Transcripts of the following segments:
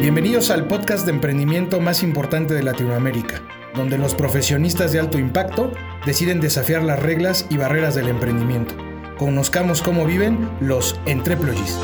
Bienvenidos al podcast de emprendimiento más importante de Latinoamérica, donde los profesionistas de alto impacto deciden desafiar las reglas y barreras del emprendimiento. Conozcamos cómo viven los entreployees.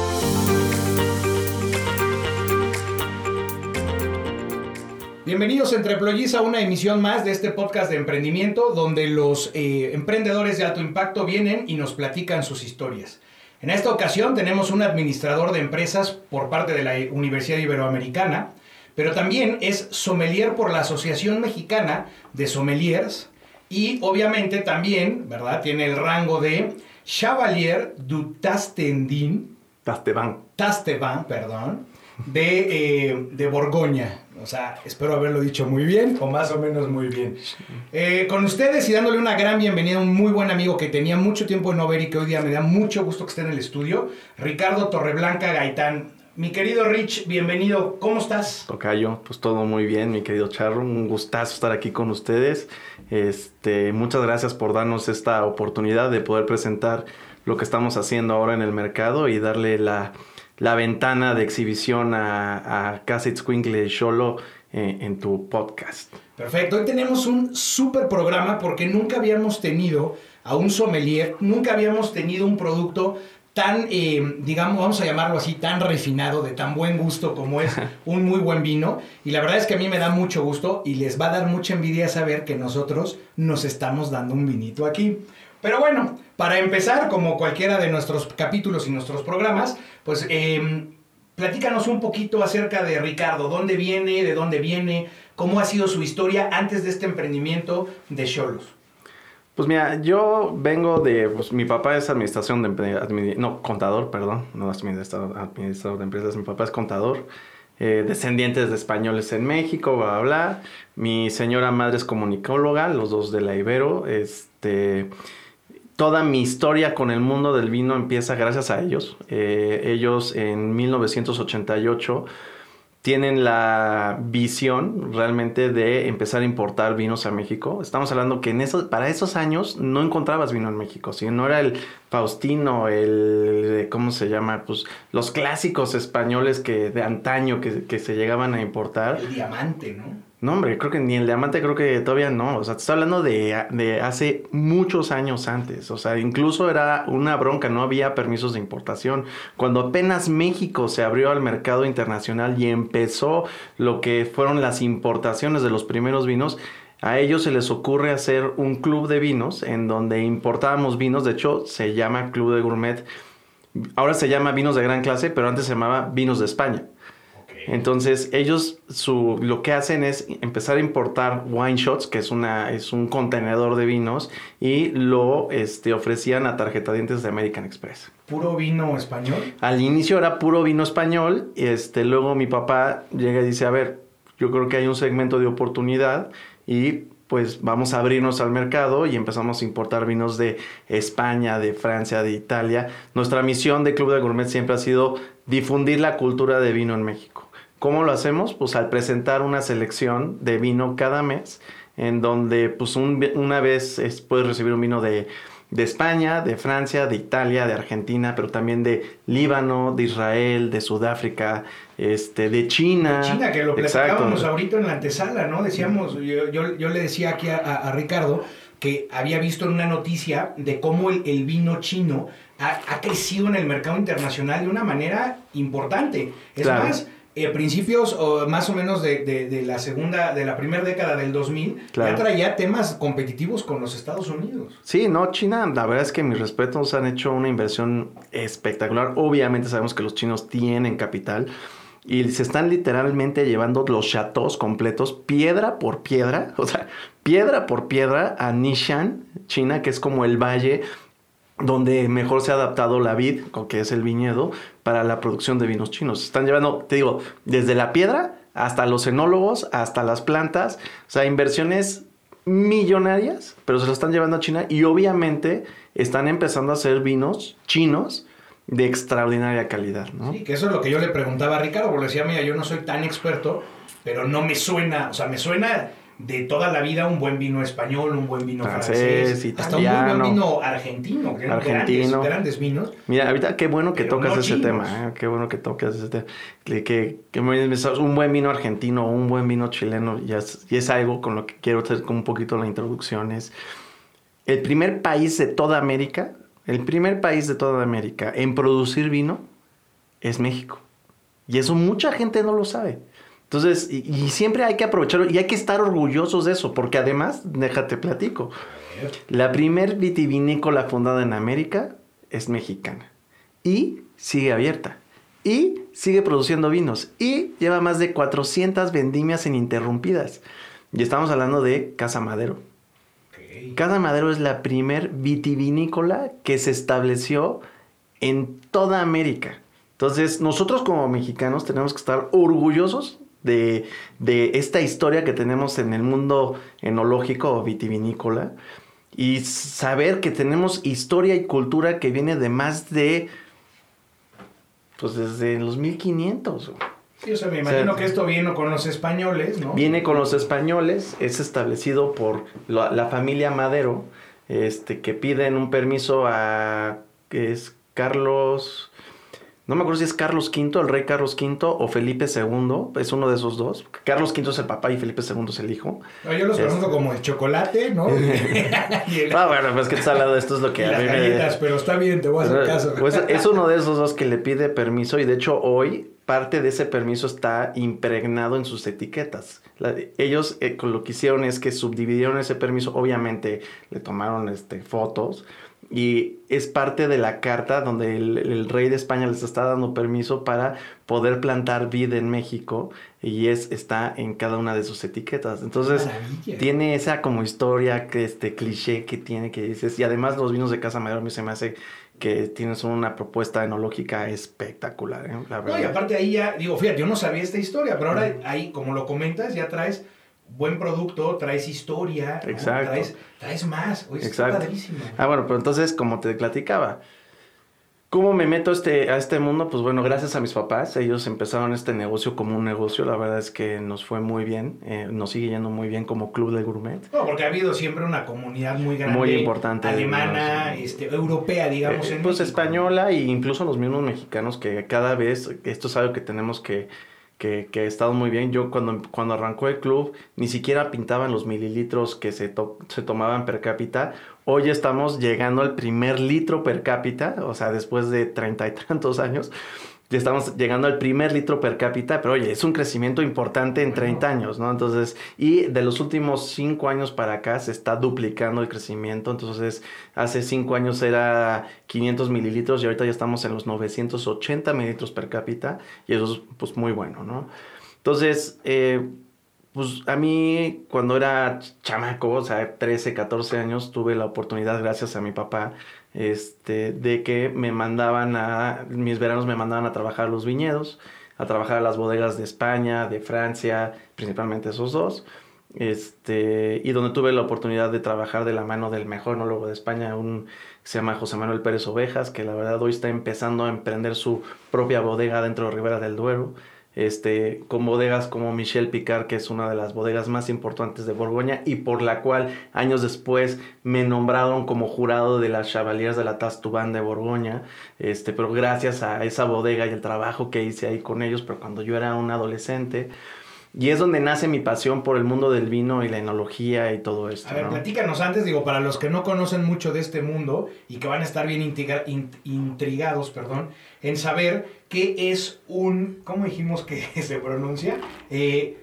Bienvenidos Entreployees a una emisión más de este podcast de emprendimiento donde los eh, emprendedores de alto impacto vienen y nos platican sus historias. En esta ocasión tenemos un administrador de empresas por parte de la Universidad Iberoamericana, pero también es sommelier por la Asociación Mexicana de Sommeliers y obviamente también, ¿verdad? Tiene el rango de Chevalier du Tastendin. Tasteban. Tasteban, perdón. De, eh, de Borgoña. O sea, espero haberlo dicho muy bien o más o menos muy bien. Eh, con ustedes y dándole una gran bienvenida a un muy buen amigo que tenía mucho tiempo en no ver y que hoy día me da mucho gusto que esté en el estudio, Ricardo Torreblanca Gaitán. Mi querido Rich, bienvenido. ¿Cómo estás? Tocayo, pues todo muy bien, mi querido Charro. Un gustazo estar aquí con ustedes. Este, muchas gracias por darnos esta oportunidad de poder presentar lo que estamos haciendo ahora en el mercado y darle la la ventana de exhibición a, a Casa Itzcuincle Solo eh, en tu podcast. Perfecto, hoy tenemos un súper programa porque nunca habíamos tenido a un sommelier, nunca habíamos tenido un producto tan, eh, digamos, vamos a llamarlo así, tan refinado, de tan buen gusto como es un muy buen vino. Y la verdad es que a mí me da mucho gusto y les va a dar mucha envidia saber que nosotros nos estamos dando un vinito aquí. Pero bueno, para empezar, como cualquiera de nuestros capítulos y nuestros programas, pues eh, platícanos un poquito acerca de Ricardo, dónde viene, de dónde viene, cómo ha sido su historia antes de este emprendimiento de Cholos. Pues mira, yo vengo de, pues mi papá es administración de no, contador, perdón, no administrador, administrador de empresas, mi papá es contador, eh, descendientes de españoles en México, bla, bla, bla. Mi señora madre es comunicóloga, los dos de la Ibero, este toda mi historia con el mundo del vino empieza gracias a ellos. Eh, ellos en 1988 tienen la visión realmente de empezar a importar vinos a México. Estamos hablando que en eso, para esos años no encontrabas vino en México, si no era el Faustino, el, ¿cómo se llama? Pues los clásicos españoles que de antaño que, que se llegaban a importar. El diamante, ¿no? No, hombre, creo que ni el diamante creo que todavía no. O sea, te estoy hablando de, de, hace muchos años antes. O sea, incluso era una bronca, no había permisos de importación. Cuando apenas México se abrió al mercado internacional y empezó lo que fueron las importaciones de los primeros vinos, a ellos se les ocurre hacer un club de vinos en donde importábamos vinos. De hecho, se llama Club de Gourmet. Ahora se llama Vinos de Gran Clase, pero antes se llamaba Vinos de España. Entonces ellos su, lo que hacen es empezar a importar wine shots, que es, una, es un contenedor de vinos, y lo este, ofrecían a tarjetadientes de American Express. ¿Puro vino español? Al inicio era puro vino español, este, luego mi papá llega y dice, a ver, yo creo que hay un segmento de oportunidad y pues vamos a abrirnos al mercado y empezamos a importar vinos de España, de Francia, de Italia. Nuestra misión de Club de Gourmet siempre ha sido difundir la cultura de vino en México. ¿Cómo lo hacemos? Pues al presentar una selección de vino cada mes, en donde pues una vez puedes recibir un vino de, España, de Francia, de Italia, de Argentina, pero también de Líbano, de Israel, de Sudáfrica, este, de China. De China, que lo platicábamos ahorita en la antesala, ¿no? Decíamos, yo, le decía aquí a, Ricardo que había visto en una noticia de cómo el, vino chino ha, crecido en el mercado internacional de una manera importante. Es más, eh, principios o más o menos de, la segunda, de la primera década del 2000, ya traía temas competitivos con los Estados Unidos. Sí, no, China, la verdad es que mis respetos han hecho una inversión espectacular. Obviamente sabemos que los chinos tienen capital y se están literalmente llevando los chateaux completos, piedra por piedra, o sea, piedra por piedra a Nishan, China, que es como el valle donde mejor se ha adaptado la vid, que es el viñedo, para la producción de vinos chinos. Están llevando, te digo, desde la piedra hasta los enólogos, hasta las plantas, o sea, inversiones millonarias, pero se lo están llevando a China y obviamente están empezando a hacer vinos chinos de extraordinaria calidad, ¿no? Sí, que eso es lo que yo le preguntaba a Ricardo, porque le decía, mira, yo no soy tan experto, pero no me suena, o sea, me suena de toda la vida un buen vino español, un buen vino francés, hasta un buen vino argentino, argentino. Grandes, vinos. Mira, ahorita qué bueno que tocas ese tema, ¿eh? qué bueno que tocas ese tema. Que, que, un buen vino argentino un buen vino chileno, y es, y es algo con lo que quiero hacer un poquito la introducción, es el primer país de toda América, el primer país de toda América en producir vino es México. Y eso mucha gente no lo sabe. Entonces, y, siempre hay que aprovecharlo y hay que estar orgullosos de eso, porque además, déjate platico, la primer vitivinícola fundada en América es mexicana y sigue abierta y sigue produciendo vinos y lleva más de 400 vendimias ininterrumpidas. Y estamos hablando de Casa Madero. Casa Madero es la primer vitivinícola que se estableció en toda América. Entonces, nosotros como mexicanos tenemos que estar orgullosos de, esta historia que tenemos en el mundo enológico o vitivinícola y saber que tenemos historia y cultura que viene de más de, pues desde los 1500. Sí, o sea, me imagino que esto viene con los españoles, ¿no? Viene con los españoles, es establecido por la, la familia Madero, este, que piden un permiso a, que es Carlos, no me acuerdo si es Carlos V, el rey Carlos V, o Felipe II, es uno de esos dos. Carlos V es el papá y Felipe II es el hijo. yo los conozco como el chocolate, ¿no? ah, bueno, pues que está al lado, esto es lo que... Y las galletas, pero está bien, te voy a hacer caso. Pues es uno de esos dos que le pide permiso y de hecho hoy parte de ese permiso está impregnado en sus etiquetas. ellos eh, lo que hicieron es que subdividieron ese permiso, obviamente le tomaron este, fotos, y es parte de la carta donde el, rey de España les está dando permiso para poder plantar vid en México y es está en cada una de sus etiquetas. Entonces tiene esa como historia que este cliché que tiene que dices y además los vinos de Casa Madero a mí se me hace que tienen una propuesta enológica espectacular, ¿eh? No, y aparte ahí ya, digo, fíjate, yo no sabía esta historia, pero ahora ahí, como lo comentas, ya traes buen producto, traes historia, traes, traes, más. Exacto. Ah, bueno, pero entonces, como te platicaba, ¿cómo me meto este, a este mundo? Pues bueno, gracias a mis papás, ellos empezaron este negocio como un negocio, la verdad es que nos fue muy bien, eh, nos sigue yendo muy bien como club de gourmet. No, porque ha habido siempre una comunidad muy grande. Muy importante. Alemana, este, europea, digamos. Eh, pues española e incluso los mismos mexicanos que cada vez, esto es algo que tenemos que que, que, ha estado muy bien. Yo cuando, cuando arrancó el club ni siquiera pintaban los mililitros que se, se tomaban per cápita. Hoy estamos llegando al primer litro per cápita, o sea, después de treinta y tantos años estamos llegando al primer litro per cápita, pero oye, es un crecimiento importante en 30 años, ¿no? Entonces, y de los últimos 5 años para acá se está duplicando el crecimiento, entonces hace 5 años era 500 mililitros y ahorita ya estamos en los 980 mililitros per cápita y eso es pues muy bueno, ¿no? Entonces, eh, pues a mí cuando era chamaco, o sea, 13, 14 años, tuve la oportunidad, gracias a mi papá, este, de que me mandaban a, mis veranos me mandaban a trabajar los viñedos, a trabajar a las bodegas de España, de Francia, principalmente esos dos, este, y donde tuve la oportunidad de trabajar de la mano del mejor enólogo de España, un se llama José Manuel Pérez Ovejas, que la verdad hoy está empezando a emprender su propia bodega dentro de Ribera del Duero este, con bodegas como Michel Picard, que es una de las bodegas más importantes de Borgoña y por la cual años después me nombraron como jurado de las Chavaliers de la Tastubán de Borgoña, este, pero gracias a esa bodega y el trabajo que hice ahí con ellos, pero cuando yo era un adolescente, y es donde nace mi pasión por el mundo del vino y la enología y todo esto. A ver, platícanos antes, digo, para los que no conocen mucho de este mundo y que van a estar bien intrigados, perdón, en saber qué es un, ¿cómo dijimos que se pronuncia? Eh,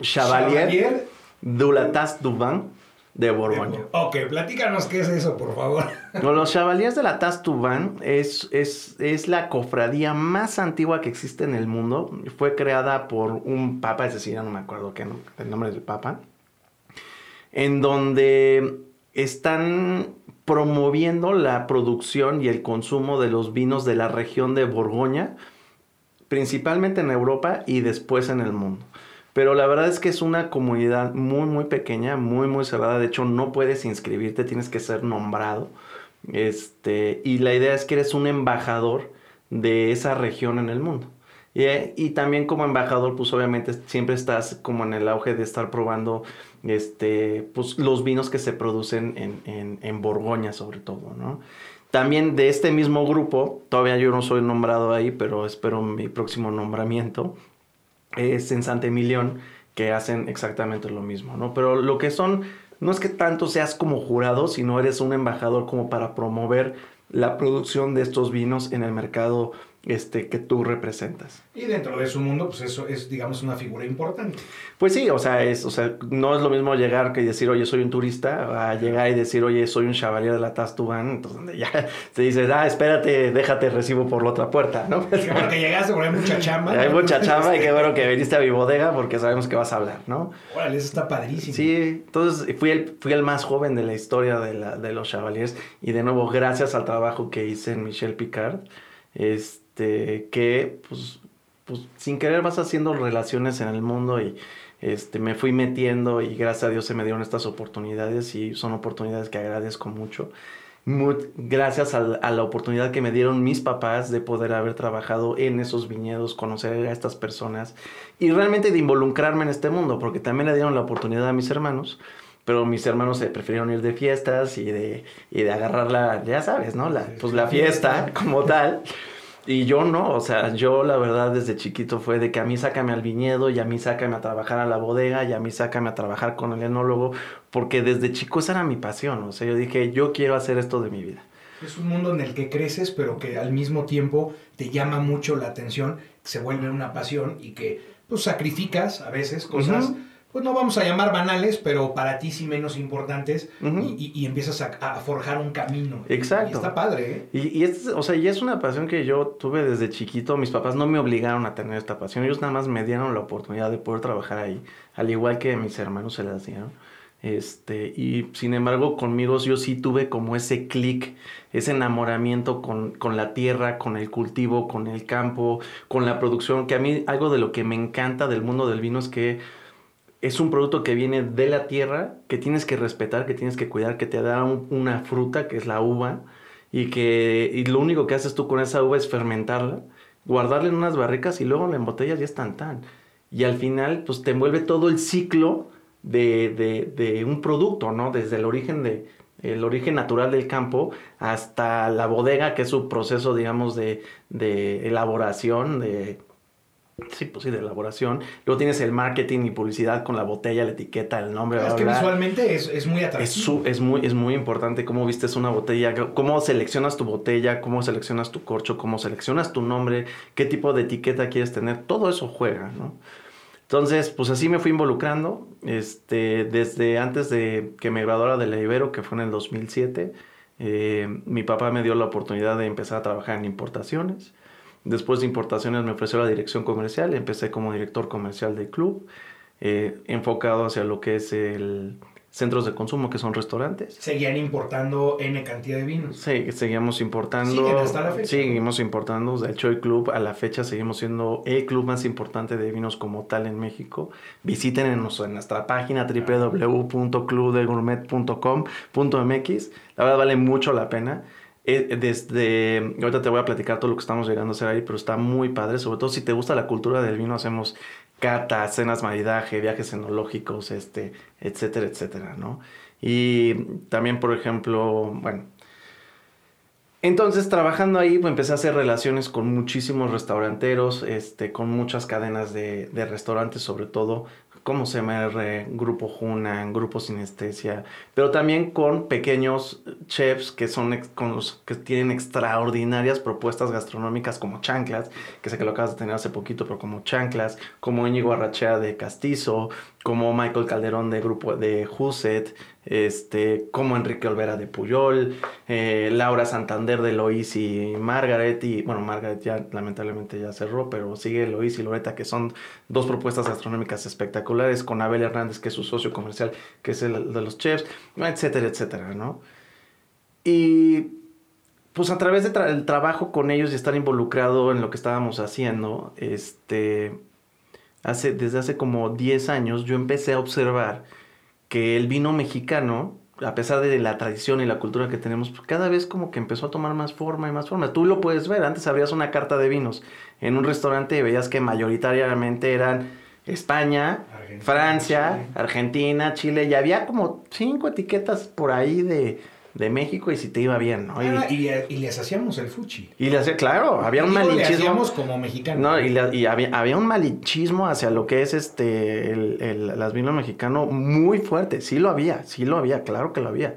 Chevalier, Dulatas Duban de Borgoña. Ok, platícanos qué es eso, por favor. los Chevaliers de la Tastubán es, es, es la cofradía más antigua que existe en el mundo. Fue creada por un papa, es decir, ya no me acuerdo qué, el nombre del papa, en donde están promoviendo la producción y el consumo de los vinos de la región de Borgoña, principalmente en Europa y después en el mundo. Pero la verdad es que es una comunidad muy, muy pequeña, muy, muy cerrada. De hecho, no puedes inscribirte, tienes que ser nombrado. Este, y la idea es que eres un embajador de esa región en el mundo. y también como embajador, pues obviamente siempre estás como en el auge de estar probando este, pues, los vinos que se producen en, en, en Borgoña sobre todo, ¿no? También de este mismo grupo, todavía yo no soy nombrado ahí, pero espero mi próximo nombramiento, es en Santa Emilión, que hacen exactamente lo mismo, ¿no? Pero lo que son, no es que tanto seas como jurado, sino eres un embajador como para promover la producción de estos vinos en el mercado este, que tú representas. Y dentro de su mundo, pues eso es, digamos, una figura importante. Pues sí, o sea, es, o sea, no es lo mismo llegar que decir, oye, soy un turista, a llegar y decir, oye, soy un chevalier de la Tastubán, entonces donde ya te dices, ah, espérate, déjate, recibo por la otra puerta, ¿no? Qué bueno que llegaste, porque hay mucha chamba. Hay mucha chamba y qué bueno que viniste a mi bodega porque sabemos que vas a hablar, ¿no? Órale, eso está padrísimo. Sí, entonces fui el, fui el más joven de la historia de, la, de los chevaliers y de nuevo, gracias al trabajo que hice en Michel Picard, este este, que pues, pues, sin querer vas haciendo relaciones en el mundo y este, me fui metiendo y gracias a Dios se me dieron estas oportunidades y son oportunidades que agradezco mucho. gracias a, la oportunidad que me dieron mis papás de poder haber trabajado en esos viñedos, conocer a estas personas y realmente de involucrarme en este mundo, porque también le dieron la oportunidad a mis hermanos, pero mis hermanos se prefirieron ir de fiestas y de, y de agarrar la, ya sabes, ¿no? La, pues la fiesta como tal. Y yo no, o sea, yo la verdad desde chiquito fue de que a mí sácame al viñedo y a mí sácame a trabajar a la bodega y a mí sácame a trabajar con el enólogo, porque desde chico esa era mi pasión, o sea, yo dije, yo quiero hacer esto de mi vida. Es un mundo en el que creces, pero que al mismo tiempo te llama mucho la atención, se vuelve una pasión y que pues sacrificas a veces cosas pues no vamos a llamar banales, pero para ti sí menos importantes y, empiezas a, forjar un camino. Exacto. Y, está padre, ¿eh? Y, es, o sea, y es una pasión que yo tuve desde chiquito. Mis papás no me obligaron a tener esta pasión. Ellos nada más me dieron la oportunidad de poder trabajar ahí, al igual que mis hermanos se las dieron. Este, y sin embargo, conmigo yo sí tuve como ese clic, ese enamoramiento con, con, la tierra, con el cultivo, con el campo, con la producción, que a mí algo de lo que me encanta del mundo del vino es que es un producto que viene de la tierra, que tienes que respetar, que tienes que cuidar, que te da una fruta, que es la uva, y que y lo único que haces tú con esa uva es fermentarla, guardarla en unas barricas y luego la embotellas ya es tan tan. Y al final, pues te envuelve todo el ciclo de, de, de un producto, ¿no? Desde el origen de, el origen natural del campo hasta la bodega, que es su proceso, digamos, de, de elaboración, de, Sí, pues sí, de elaboración. Luego tienes el marketing y publicidad con la botella, la etiqueta, el nombre. Es que visualmente es, muy atractivo. Es, muy, es muy importante cómo vistes una botella, cómo seleccionas tu botella, cómo seleccionas tu corcho, cómo seleccionas tu nombre, qué tipo de etiqueta quieres tener. Todo eso juega, ¿no? Entonces, pues así me fui involucrando. Este, desde antes de que me graduara de la Ibero, que fue en el 2007, eh, mi papá me dio la oportunidad de empezar a trabajar en importaciones. Después de importaciones me ofreció la dirección comercial, empecé como director comercial del club, eh, enfocado hacia lo que es el centros de consumo, que son restaurantes. ¿Seguían importando N cantidad de vinos? Sí, seguíamos importando. hasta la fecha? Seguimos importando. De hecho, el club a la fecha seguimos siendo el club más importante de vinos como tal en México. Visiten en, nuestra página www.clubdegourmet.com.mx. La verdad vale mucho la pena. Eh, desde, ahorita te voy a platicar todo lo que estamos llegando a hacer ahí, pero está muy padre, sobre todo si te gusta la cultura del vino, hacemos catas, cenas maridaje, viajes enológicos, este, etcétera, etcétera, ¿no? Y también, por ejemplo, bueno, entonces, trabajando ahí, pues, empecé a hacer relaciones con muchísimos restauranteros, este, con muchas cadenas de, de restaurantes, sobre todo como CMR, Grupo Junan, Grupo Sinestesia, pero también con pequeños chefs que son con los que tienen extraordinarias propuestas gastronómicas como Chanclas, que sé que lo acabas de tener hace poquito, pero como Chanclas, como Íñigo Arrachea de Castizo, como Michael Calderón de Grupo de Huset, este, como Enrique Olvera de Puyol, eh, Laura Santander de Lois y Margaret, y bueno, Margaret ya lamentablemente ya cerró, pero sigue Lois y Loreta, que son dos propuestas gastronómicas espectaculares, con Abel Hernández, que es su socio comercial, que es el de los chefs, etcétera, etcétera, ¿no? Y pues a través del trabajo con ellos y estar involucrado en lo que estábamos haciendo, este, hace, desde hace como 10 años yo empecé a observar que el vino mexicano a pesar de la tradición y la cultura que tenemos, pues, cada vez como que empezó a tomar más forma y más forma. Tú lo puedes ver, antes abrías una carta de vinos en un restaurante y veías que mayoritariamente eran España, Francia, Argentina, Chile, y había como cinco etiquetas por ahí de, de México y si te iba bien, ¿no? Ah, y, y, les hacíamos el fuchi. Y le hacía, claro, había un malinchismo. Le hacíamos como mexicanos. No, y, y había, había, un malinchismo hacia lo que es este, el, el, las vinos mexicano muy fuerte. Sí lo había, sí lo había, claro que lo había.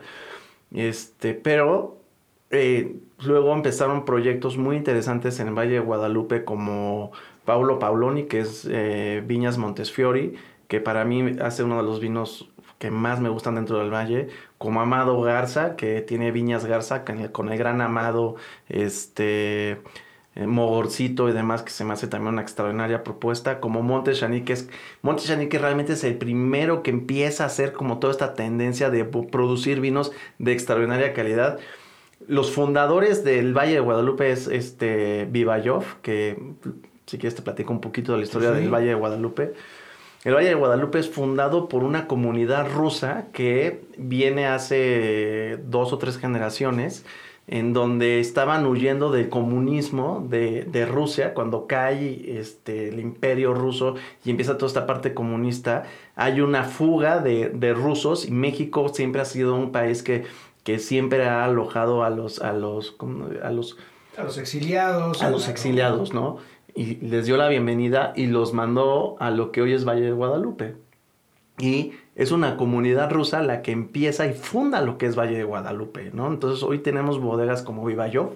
Este, pero eh, luego empezaron proyectos muy interesantes en el Valle de Guadalupe como Paulo Pauloni, que es eh, Viñas Montesfiori, que para mí hace uno de los vinos que más me gustan dentro del valle, como Amado Garza, que tiene Viñas Garza, con el, gran Amado, este, eh, Mogorcito y demás, que se me hace también una extraordinaria propuesta, como Monte que es, Monte que realmente es el primero que empieza a hacer como toda esta tendencia de producir vinos de extraordinaria calidad. Los fundadores del Valle de Guadalupe es este Vivayov, que si quieres te platico un poquito de la historia del Valle de Guadalupe. El Valle de Guadalupe es fundado por una comunidad rusa que viene hace dos o tres generaciones, en donde estaban huyendo del comunismo de, de, Rusia, cuando cae este, el imperio ruso y empieza toda esta parte comunista, hay una fuga de, de rusos y México siempre ha sido un país que, que siempre ha alojado a los, a los, a los, a los exiliados. A los exiliados, ¿no? Y les dio la bienvenida y los mandó a lo que hoy es Valle de Guadalupe. Y es una comunidad rusa la que empieza y funda lo que es Valle de Guadalupe, ¿no? Entonces hoy tenemos bodegas como Vivayov,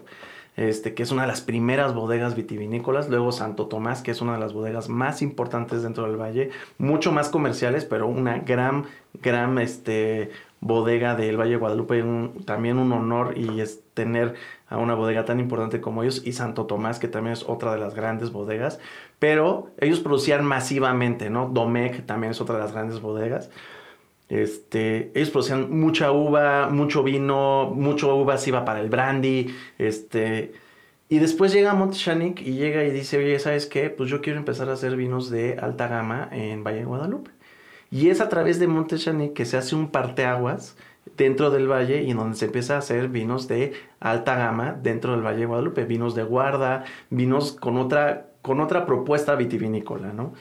este, que es una de las primeras bodegas vitivinícolas, luego Santo Tomás, que es una de las bodegas más importantes dentro del valle, mucho más comerciales, pero una gran, gran este, bodega del Valle de Guadalupe, también un honor y es tener a una bodega tan importante como ellos y Santo Tomás, que también es otra de las grandes bodegas, pero ellos producían masivamente, ¿no? Domecq también es otra de las grandes bodegas. Este, ellos producían mucha uva, mucho vino, mucho uva se iba para el brandy, este, y después llega Montechanic y llega y dice, oye, ¿sabes qué? Pues yo quiero empezar a hacer vinos de alta gama en Valle de Guadalupe. Y es a través de Montechanic que se hace un parteaguas dentro del valle y en donde se empieza a hacer vinos de alta gama dentro del Valle de Guadalupe, vinos de guarda, vinos con otra, con otra propuesta vitivinícola, ¿no?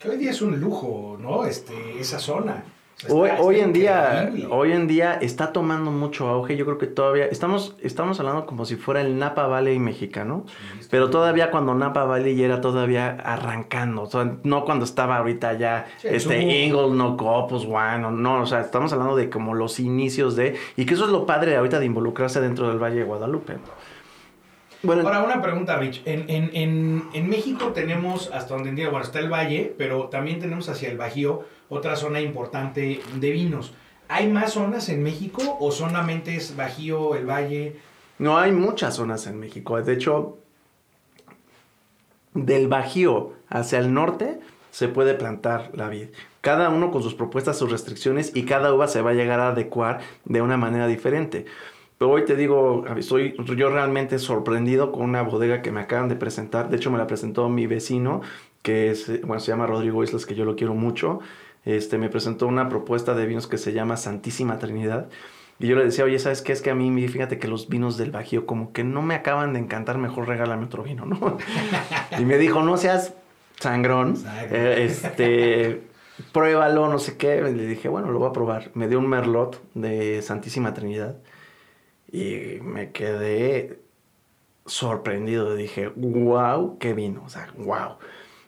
Que hoy día es un lujo, ¿no? Este, esa zona hoy, en día, hoy en día está tomando mucho auge. Yo creo que todavía estamos, estamos hablando como si fuera el Napa Valley mexicano, pero todavía cuando Napa Valley era todavía arrancando, no cuando estaba ahorita ya este Ingle, no Copus, bueno, no, o sea, estamos hablando de como los inicios de y que eso es lo padre ahorita de involucrarse dentro del Valle de Guadalupe. Bueno, Ahora, una pregunta, Rich. En, en, en, en México tenemos, hasta donde entiendo, bueno, está el Valle, pero también tenemos hacia el Bajío otra zona importante de vinos. ¿Hay más zonas en México o solamente es Bajío, el Valle? No, hay muchas zonas en México. De hecho, del Bajío hacia el norte se puede plantar la vid. Cada uno con sus propuestas, sus restricciones y cada uva se va a llegar a adecuar de una manera diferente. Pero hoy te digo, estoy yo realmente sorprendido con una bodega que me acaban de presentar. De hecho, me la presentó mi vecino, que bueno, se llama Rodrigo Islas, que yo lo quiero mucho este, me presentó una propuesta de vinos que se llama Santísima Trinidad. Y yo le decía, oye, ¿sabes qué? Es que a mí, fíjate que los vinos del Bajío como que no me acaban de encantar, mejor regálame otro vino, ¿no? y me dijo, no seas sangrón, eh, este, pruébalo, no sé qué. Y le dije, bueno, lo voy a probar. Me dio un merlot de Santísima Trinidad y me quedé sorprendido. Dije, wow, qué vino, o sea, wow.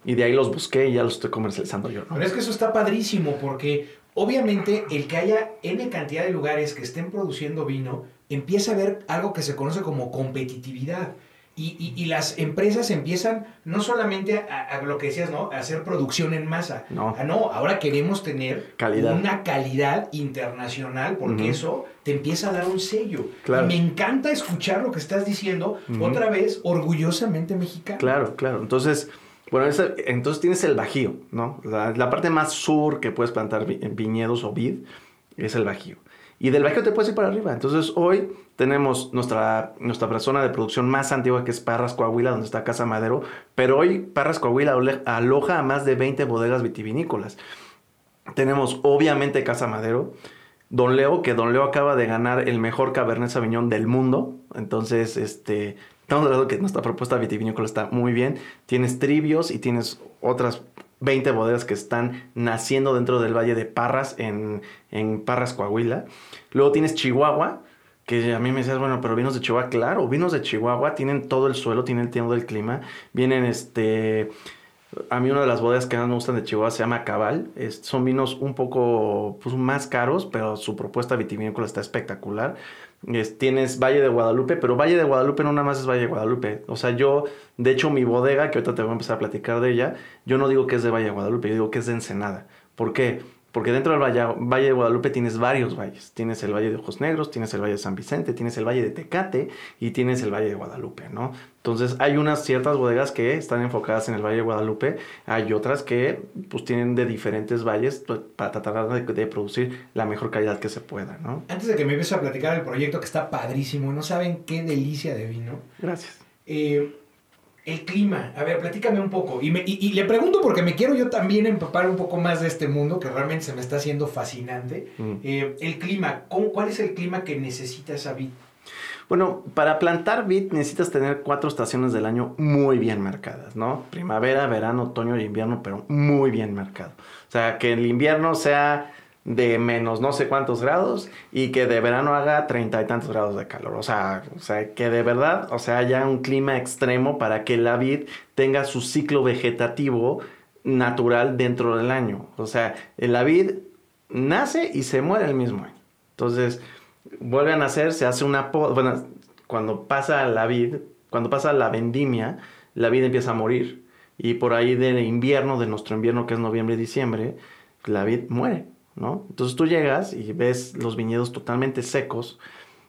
Y de ahí los busqué y ya los estoy comercializando yo. Pero es que eso está padrísimo porque obviamente el que haya N cantidad de lugares que estén produciendo vino, empieza a haber algo que se conoce como competitividad. Y, y, las empresas empiezan no solamente a, lo que decías, ¿no? A hacer producción en masa. No. Ah, no, ahora queremos tener calidad. una calidad internacional porque eso te empieza a dar un sello. Claro. Y me encanta escuchar lo que estás diciendo, otra vez, orgullosamente mexicano. Claro, claro. Entonces, bueno, entonces tienes el Bajío, ¿no? La, parte más sur que puedes plantar viñedos o vid es el Bajío. Y del Bajío te puedes ir para arriba. Entonces hoy tenemos nuestra, nuestra zona de producción más antigua que es Parras Coahuila, donde está Casa Madero. Pero hoy Parras Coahuila aloja a más de 20 bodegas vitivinícolas. Tenemos obviamente Casa Madero. Don Leo, que Don Leo acaba de ganar el mejor Cabernet Sauvignon del mundo. Entonces, este, estamos hablando que nuestra propuesta vitivinícola está muy bien. Tienes trivios y tienes otras 20 bodegas que están naciendo dentro del Valle de Parras, en, en Parras, Coahuila. Luego tienes Chihuahua, que a mí me decías, bueno, pero vinos de Chihuahua, claro, vinos de Chihuahua tienen todo el suelo, tienen el tiempo del clima, vienen este... A mí una de las bodegas que más me gustan de Chihuahua se llama Cabal. son vinos un poco pues, más caros, pero su propuesta vitivinícola está espectacular. Tienes Valle de Guadalupe, pero Valle de Guadalupe no nada más es Valle de Guadalupe. O sea, yo, de hecho, mi bodega, que ahorita te voy a empezar a platicar de ella, yo no digo que es de Valle de Guadalupe, yo digo que es de Ensenada. ¿Por qué? Porque dentro del valle, de Guadalupe tienes varios valles. Tienes el Valle de Ojos Negros, tienes el Valle de San Vicente, tienes el Valle de Tecate y tienes el Valle de Guadalupe, ¿no? Entonces hay unas ciertas bodegas que están enfocadas en el Valle de Guadalupe, hay otras que pues tienen de diferentes valles pues, para tratar de, producir la mejor calidad que se pueda, ¿no? Antes de que me empieces a platicar el proyecto que está padrísimo, no saben qué delicia de vino. Gracias. Eh, el clima, a ver, platícame un poco. Y, le pregunto porque me quiero yo también empapar un poco más de este mundo que realmente se me está haciendo fascinante. Mm. Eh, el clima, ¿cuál es el clima que necesita esa vid? Bueno, para plantar vid necesitas tener cuatro estaciones del año muy bien marcadas, ¿no? Primavera, verano, otoño y invierno, pero muy bien marcado. O sea, que el invierno sea de menos no sé cuántos grados y que de verano haga treinta y tantos grados de calor. O sea, o sea, que de verdad, o sea, haya un clima extremo para que la vid tenga su ciclo vegetativo natural dentro del año. O sea, la vid nace y se muere el mismo año. Entonces, vuelve a nacer, se hace una... Bueno, cuando pasa la vid, cuando pasa la vendimia, la vid empieza a morir. Y por ahí del invierno, de nuestro invierno que es noviembre y diciembre, la vid muere. ¿No? Entonces tú llegas y ves los viñedos totalmente secos,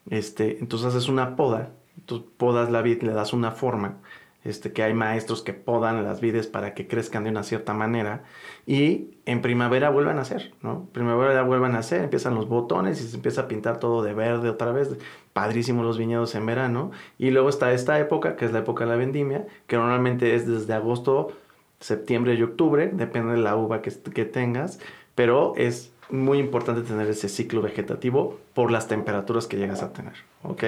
este, entonces haces una poda, tú podas la vid, le das una forma, este, que hay maestros que podan las vides para que crezcan de una cierta manera y en primavera vuelvan a hacer, ¿no? Primavera vuelvan a hacer, empiezan los botones y se empieza a pintar todo de verde otra vez, padrísimos los viñedos en verano y luego está esta época que es la época de la vendimia, que normalmente es desde agosto, septiembre y octubre, depende de la uva que, que tengas, pero es muy importante tener ese ciclo vegetativo por las temperaturas que llegas a tener. ¿Ok?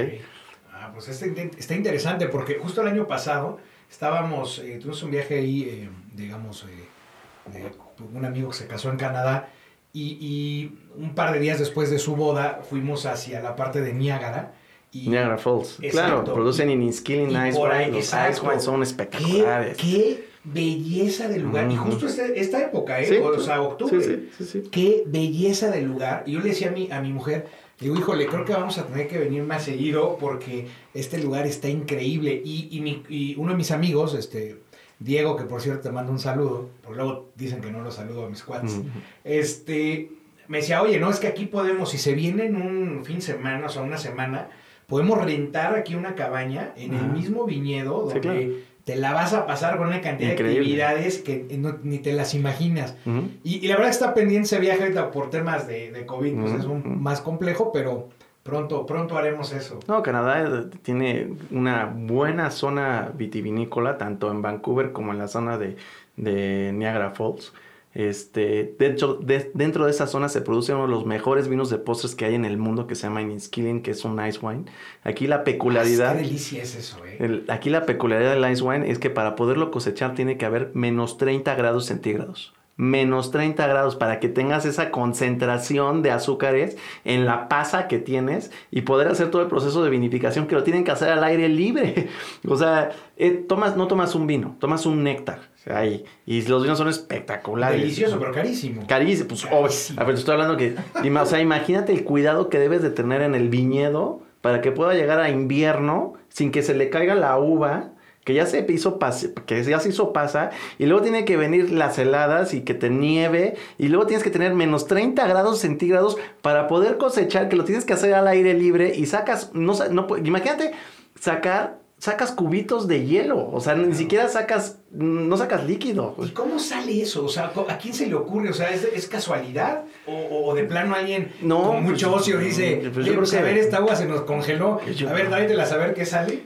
Ah, pues este, está interesante porque justo el año pasado estábamos, eh, tuvimos un viaje ahí, eh, digamos, eh, de un amigo que se casó en Canadá y, un par de días después de su boda fuimos hacia la parte de Niágara. Y, Niagara Falls. Claro, producen in Skilling Ice Wine. Los Ice Wine son espectaculares. ¿Qué, belleza del lugar. Y justo este, esta época, ¿eh? o sea, octubre. Sí, Qué belleza del lugar. Y yo le decía a mi, a mi mujer, digo, híjole, creo que vamos a tener que venir más seguido porque este lugar está increíble. Y, y, mi, y uno de mis amigos, este, Diego, que por cierto te mando un saludo, porque luego dicen que no lo saludo a mis cuates, este, me decía, oye, no, es que aquí podemos, si se viene en un fin de semana, o sea, una semana, podemos rentar aquí una cabaña en el mismo viñedo donde te la vas a pasar con una cantidad de actividades que ni te las imaginas. y, la verdad está pendiente ese viaje ahorita por temas de, de COVID, pues es un, más complejo, pero pronto, pronto haremos eso. No, Canadá eh, tiene una buena zona vitivinícola, tanto en Vancouver como en la zona de, de Niagara Falls. Este, dentro, de, dentro de esa zona se produce uno de los mejores vinos de postres que hay en el mundo que se llama Inniskilling, que es un ice wine. Aquí la peculiaridad... qué delicia es eso, eh. aquí la peculiaridad del ice wine es que para poderlo cosechar tiene que haber menos 30 grados centígrados menos 30 grados para que tengas esa concentración de azúcares en la pasa que tienes y poder hacer todo el proceso de vinificación que lo tienen que hacer al aire libre. O sea, eh, tomas, no tomas un vino, tomas un néctar. Ahí. Y los vinos son espectaculares. Delicioso, pero carísimo. Carísimo. Pues, a ver, estoy hablando que. O sea, imagínate el cuidado que debes de tener en el viñedo para que pueda llegar a invierno sin que se le caiga la uva que ya se hizo que ya se hizo pasa, y luego tiene que venir las heladas y que te nieve, y luego tienes que tener menos 30 grados centígrados para poder cosechar, que lo tienes que hacer al aire libre y sacas, no, no imagínate sacar sacas cubitos de hielo, o sea, ni siquiera sacas, no sacas líquido. ¿Y cómo sale eso? O sea, ¿a quién se le ocurre? O sea, ¿es, casualidad? O, de plano alguien con pues, mucho ocio dice, pues yo creo que... a ver, esta agua se nos congeló, a ver, dale a saber qué sale?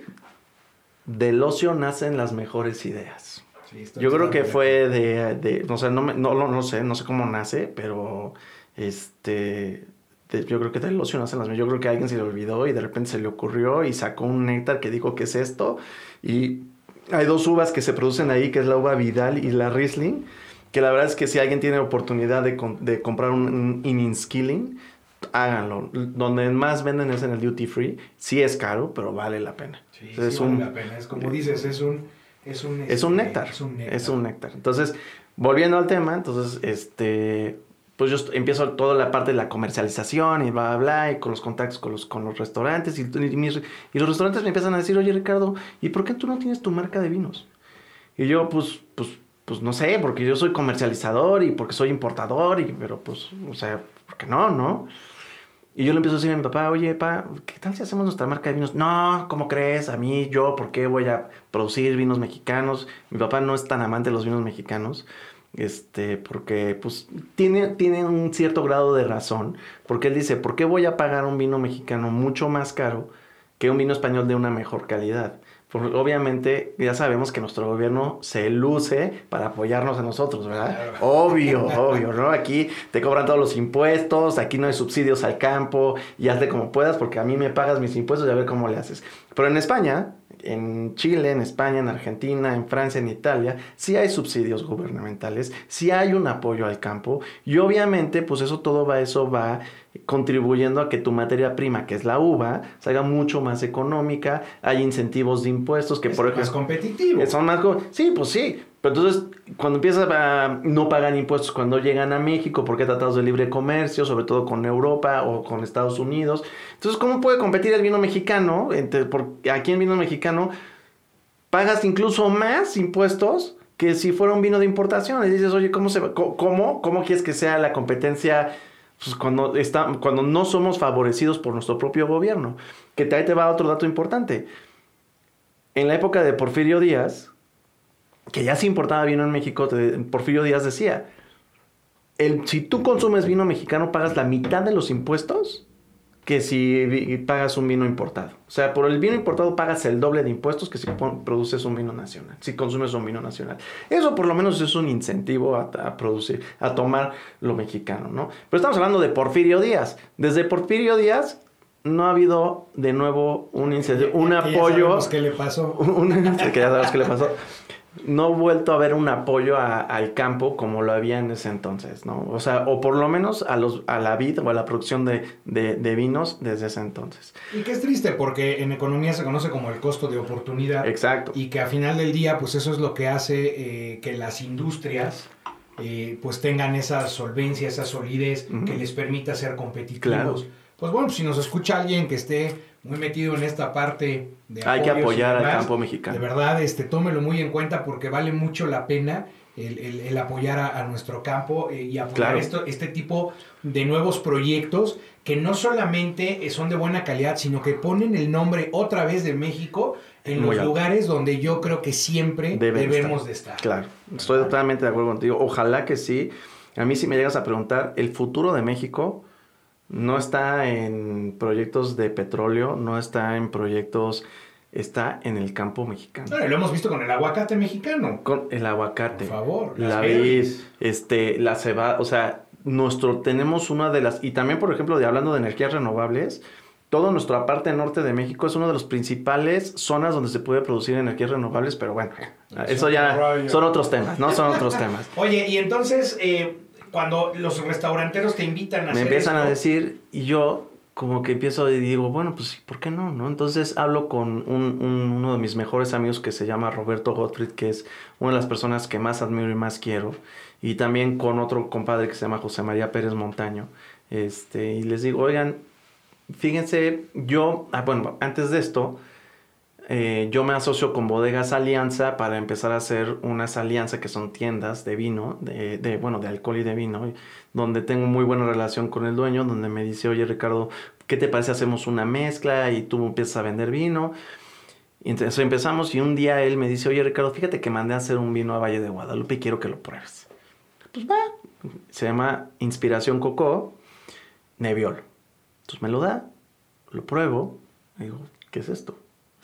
del ocio nacen las mejores ideas. Yo creo que fue de, de no sé, no, no, no, sé, no sé cómo nace, pero este yo creo que del ocio nacen las Yo creo que a alguien se le olvidó y de repente se le ocurrió y sacó un néctar que dijo que es esto. Y hay dos uvas que se producen ahí, que es la uva Vidal y la Riesling, que la verdad es que si alguien tiene oportunidad de, de comprar un, un skilling, háganlo. Donde más venden es en el duty free. Sí es caro, pero vale la pena. Sí, es vale la pena. Es como dices, es un... Es un, es un este, néctar. Es un néctar. Es un néctar. Entonces, volviendo al tema, entonces, este pues yo empiezo toda la parte de la comercialización y bla, bla, bla, y con los contactos con los, con los restaurantes, y, y, los restaurantes me empiezan a decir, oye Ricardo, ¿y por qué tú no tienes tu marca de vinos? Y yo, pues, pues, pues no sé, porque yo soy comercializador y porque soy importador, y, pero pues, o sea, ¿por qué no, no? Y yo le empiezo a decir a mi papá, oye, papá, ¿qué tal si hacemos nuestra marca de vinos? No, ¿cómo crees? A mí, yo, ¿por qué voy a producir vinos mexicanos? Mi papá no es tan amante de los vinos mexicanos este, porque pues tiene, tiene un cierto grado de razón, porque él dice, ¿por qué voy a pagar un vino mexicano mucho más caro que un vino español de una mejor calidad? Porque obviamente ya sabemos que nuestro gobierno se luce para apoyarnos a nosotros, ¿verdad? Obvio, obvio, ¿no? Aquí te cobran todos los impuestos, aquí no hay subsidios al campo, y hazle como puedas porque a mí me pagas mis impuestos y a ver cómo le haces. Pero en España, en Chile, en España, en Argentina, en Francia, en Italia, sí hay subsidios gubernamentales, sí hay un apoyo al campo y obviamente pues eso todo va, eso va contribuyendo a que tu materia prima, que es la uva, salga mucho más económica, hay incentivos de impuestos que por ejemplo... más competitivo. Son más... Sí, pues sí, pero entonces, cuando empiezas a no pagan impuestos cuando llegan a México, porque tratados de libre comercio, sobre todo con Europa o con Estados Unidos. Entonces, ¿cómo puede competir el vino mexicano? porque aquí en vino mexicano pagas incluso más impuestos que si fuera un vino de importación. Y dices, oye, ¿cómo, se, cómo, cómo quieres que sea la competencia pues, cuando, está, cuando no somos favorecidos por nuestro propio gobierno? Que ahí te va otro dato importante. En la época de Porfirio Díaz, que ya se importaba vino en México, Porfirio Díaz decía, el, si tú consumes vino mexicano pagas la mitad de los impuestos que si pagas un vino importado. O sea, por el vino importado pagas el doble de impuestos que si produces un vino nacional, si consumes un vino nacional. Eso por lo menos es un incentivo a, a, producir, a tomar lo mexicano, ¿no? Pero estamos hablando de Porfirio Díaz. Desde Porfirio Díaz no ha habido de nuevo un incentivo, un apoyo. ¿Qué le pasó? que ya sabes qué le pasó no he vuelto a ver un apoyo al campo como lo había en ese entonces, ¿no? O sea, o por lo menos a, los, a la vid o a la producción de, vinos desde ese entonces. Y que es triste porque en economía se conoce como el costo de oportunidad. Exacto. Y que a final del día, pues eso es lo que hace eh, que las industrias... Eh, pues tengan esa solvencia, esa solidez que les permita ser competitivos. Pues bueno, si nos escucha alguien que esté muy metido en esta parte de Hay que apoyar al campo mexicano. De verdad, este, tómelo muy en cuenta porque vale mucho la pena el, apoyar a, nuestro campo eh, y apoyar esto, este tipo de nuevos proyectos que no solamente son de buena calidad, sino que ponen el nombre otra vez de México en los lugares donde yo creo que siempre debemos de estar. Claro, estoy totalmente de acuerdo contigo. Ojalá que sí. A mí si me llegas a preguntar, el futuro de México no está en proyectos de petróleo, no está en proyectos, está en el campo mexicano. lo hemos visto con el aguacate mexicano. Con el aguacate. Por favor. La vid, este, la cebada, o sea, nuestro, tenemos una de las, y también por ejemplo, de hablando de energías renovables, toda nuestra parte norte de México es una de las principales zonas donde se puede producir energías renovables, pero bueno, eso ya son otros temas, ¿no? Son otros temas. Oye, y entonces, eh, cuando los restauranteros te invitan a Me empiezan a decir y yo como que empiezo y digo, bueno, pues ¿por qué no? no? Entonces hablo con uno de mis mejores amigos que se llama Roberto Gottfried, que es una de las personas que más admiro y más quiero, y también con otro compadre que se llama José María Pérez Montaño. Este, y les digo, oigan, fíjense, yo, ah, bueno, antes de esto, eh, yo me asocio con Bodegas Alianza para empezar a hacer unas alianzas que son tiendas de vino, de, bueno, de alcohol y de vino, donde tengo muy buena relación con el dueño, donde me dice, oye Ricardo, ¿qué te parece? Hacemos una mezcla y tú empiezas a vender vino. Y entonces empezamos y un día él me dice, oye Ricardo, fíjate que mandé a hacer un vino a Valle de Guadalupe y quiero que lo pruebes. Pues va, se llama Inspiración Coco, Neviol. Entonces me lo da, lo pruebo, digo, ¿qué es esto?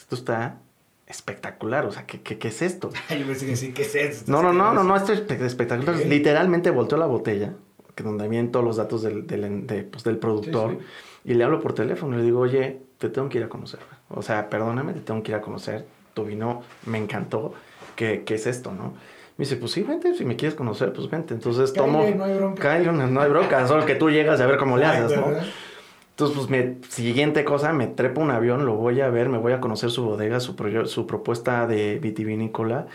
Esto está espectacular, o sea, ¿qué, qué, es esto? Yo pensé que sí, ¿qué es esto? No, no, no, no, no, esto es espectacular. Literalmente volteó la botella, que donde vienen todos los datos del, del, pues, del productor. Y le hablo por teléfono y le digo, oye, te tengo que ir a conocer. O sea, perdóname, te tengo que ir a conocer. Tu vino me encantó. ¿Qué, qué es esto, no? Me dice, pues sí, vente, si me quieres conocer, pues vente. Entonces tomo... No hay bronca. no hay bronca, solo que tú llegas a ver cómo le haces, ¿no? Entonces, pues, mi siguiente cosa, me trepo un avión, lo voy a ver, me voy a conocer su bodega, su, su propuesta de vitivinícola.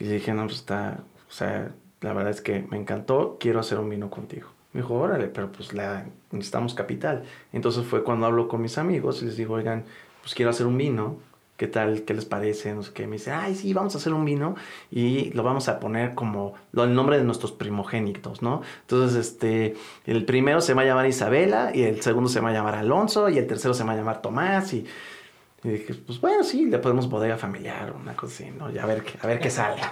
Y le dije, no, pues está, o sea, la verdad es que me encantó, quiero hacer un vino contigo. Me dijo, órale, pero pues la, necesitamos capital. Entonces fue cuando hablo con mis amigos y les digo, oigan, pues quiero hacer un vino, ¿qué tal? ¿Qué les parece? No sé qué. Me dice, ay, sí, vamos a hacer un vino y lo vamos a poner como el nombre de nuestros primogénitos, ¿no? Entonces, este, el primero se va a llamar Isabela y el segundo se va a llamar Alonso y el tercero se va a llamar Tomás y, dije, pues bueno, sí, le podemos bodega familiar una cosa así, ¿no? Y a ver, a ver qué sale.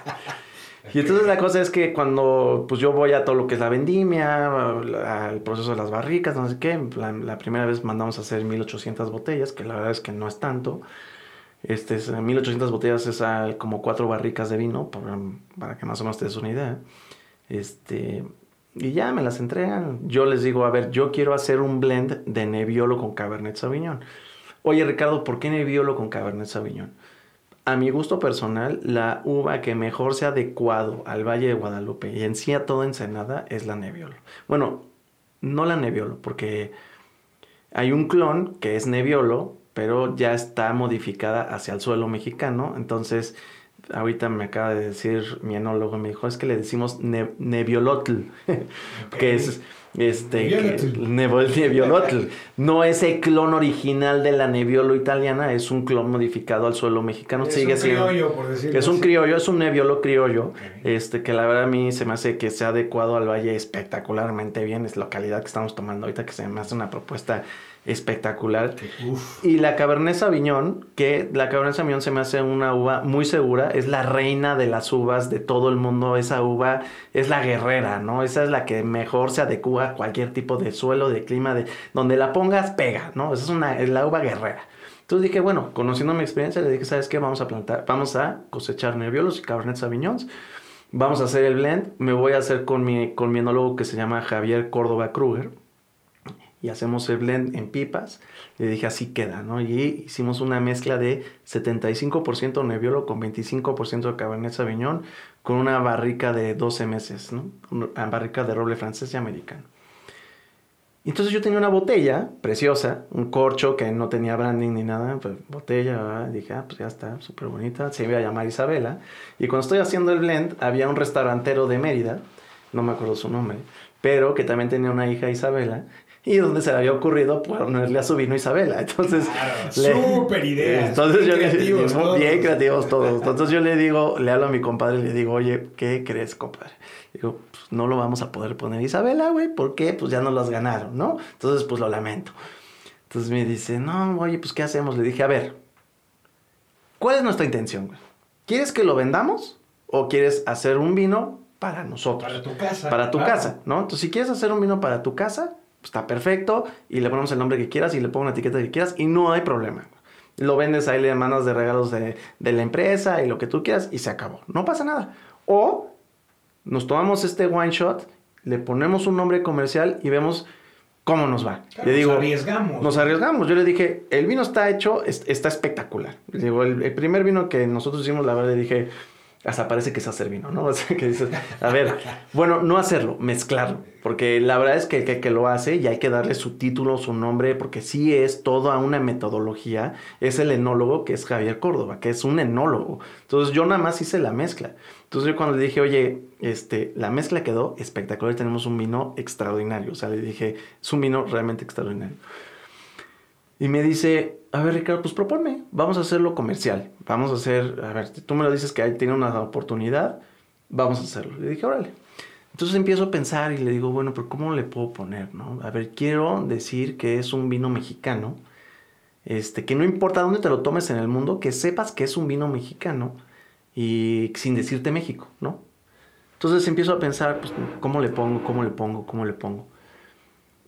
Y entonces la cosa es que cuando pues yo voy a todo lo que es la vendimia, al proceso de las barricas, no sé qué, la, la primera vez mandamos a hacer 1800 botellas, que la verdad es que no es tanto. Este, 1800 botellas es como cuatro barricas de vino, para que más o menos te des una idea. Este, y ya me las entregan. Yo les digo, a ver, yo quiero hacer un blend de Nebbiolo con Cabernet Sauvignon. Oye, Ricardo, ¿por qué Nebbiolo con Cabernet Sauvignon? A mi gusto personal, la uva que mejor se ha adecuado al Valle de Guadalupe y en sí a toda Ensenada es la Nebbiolo. Bueno, no la Nebbiolo, porque hay un clon que es Nebbiolo, pero ya está modificada hacia el suelo mexicano. Entonces, ahorita me acaba de decir mi enólogo, me dijo, es que le decimos Nebbiolotl, que es este Nebbiolotl. No es el clon original de la Nebbiolo italiana, es un clon modificado al suelo mexicano. Es un criollo, por decirlo Es un criollo, es un Nebbiolo criollo, este que la verdad a mí se me hace que se ha adecuado al valle espectacularmente bien, es la calidad que estamos tomando ahorita, que se me hace una propuesta espectacular. Y la Cabernet Sauvignon, que la Cabernet Sauvignon se me hace una uva muy segura, es la reina de las uvas de todo el mundo, esa uva es la guerrera, ¿no? Esa es la que mejor se adecua a cualquier tipo de suelo, de clima, de donde la pongas pega, ¿no? Esa es una es la uva guerrera. Entonces dije, bueno, conociendo mi experiencia, le dije, ¿sabes qué? Vamos a plantar, vamos a cosechar Nebbiolos y Cabernet Sauvignons. Vamos a hacer el blend. Me voy a hacer con mi, con mi enólogo que se llama Javier Córdoba Kruger y hacemos el blend en pipas. Le dije, así queda, ¿no? Y hicimos una mezcla de 75% Nebbiolo con 25% de Cabernet Sauvignon con una barrica de 12 meses, ¿no? Una barrica de roble francés y americano. Entonces yo tenía una botella preciosa, un corcho que no tenía branding ni nada, pues botella, dije, ah, pues ya está, súper bonita, se iba a llamar Isabela. Y cuando estoy haciendo el blend, había un restaurantero de Mérida, no me acuerdo su nombre, pero que también tenía una hija Isabela, y donde se le había ocurrido ponerle a su vino Isabela. Entonces, súper idea. Entonces yo creativos le digo, bien creativos todos. Entonces yo le digo, le hablo a mi compadre y le digo, oye, ¿qué crees, compadre? Digo, pues no lo vamos a poder poner Isabela, güey, ¿por qué? Pues ya no las ganaron, ¿no? Entonces, pues lo lamento. Entonces me dice, no, oye, pues ¿qué hacemos? Le dije, a ver, ¿cuál es nuestra intención, güey? ¿Quieres que lo vendamos o quieres hacer un vino para nosotros? Para tu casa. Para tu casa, ¿no? Entonces, si quieres hacer un vino para tu casa, está perfecto y le ponemos el nombre que quieras y le pongo una etiqueta que quieras y no hay problema. Lo vendes ahí, le mandas de regalos de, la empresa y lo que tú quieras y se acabó. No pasa nada. O nos tomamos este one shot, le ponemos un nombre comercial y vemos cómo nos va. le digo, nos arriesgamos. Nos arriesgamos. Yo le dije, el vino está hecho, está espectacular. Le digo, el, el, primer vino que nosotros hicimos, la verdad, le dije, hasta parece que es hacer vino, ¿no? O sea, que dices, a ver, bueno, no hacerlo, mezclarlo, porque la verdad es que el que, lo hace y hay que darle su título, su nombre, porque sí es toda una metodología, es el enólogo que es Javier Córdoba, que es un enólogo. Entonces yo nada más hice la mezcla. Entonces yo cuando le dije, oye, este, la mezcla quedó espectacular, tenemos un vino extraordinario, o sea, le dije, es un vino realmente extraordinario. Y me dice, a ver Ricardo, pues proponme, vamos a hacerlo comercial, vamos a hacer, a ver, tú me lo dices que ahí tiene una oportunidad, vamos a hacerlo. Le dije, órale. Entonces empiezo a pensar y le digo, bueno, pero ¿cómo le puedo poner, no? A ver, quiero decir que es un vino mexicano, este, que no importa dónde te lo tomes en el mundo, que sepas que es un vino mexicano y sin decirte México, ¿no? Entonces empiezo a pensar, pues, ¿cómo le pongo, cómo le pongo, cómo le pongo?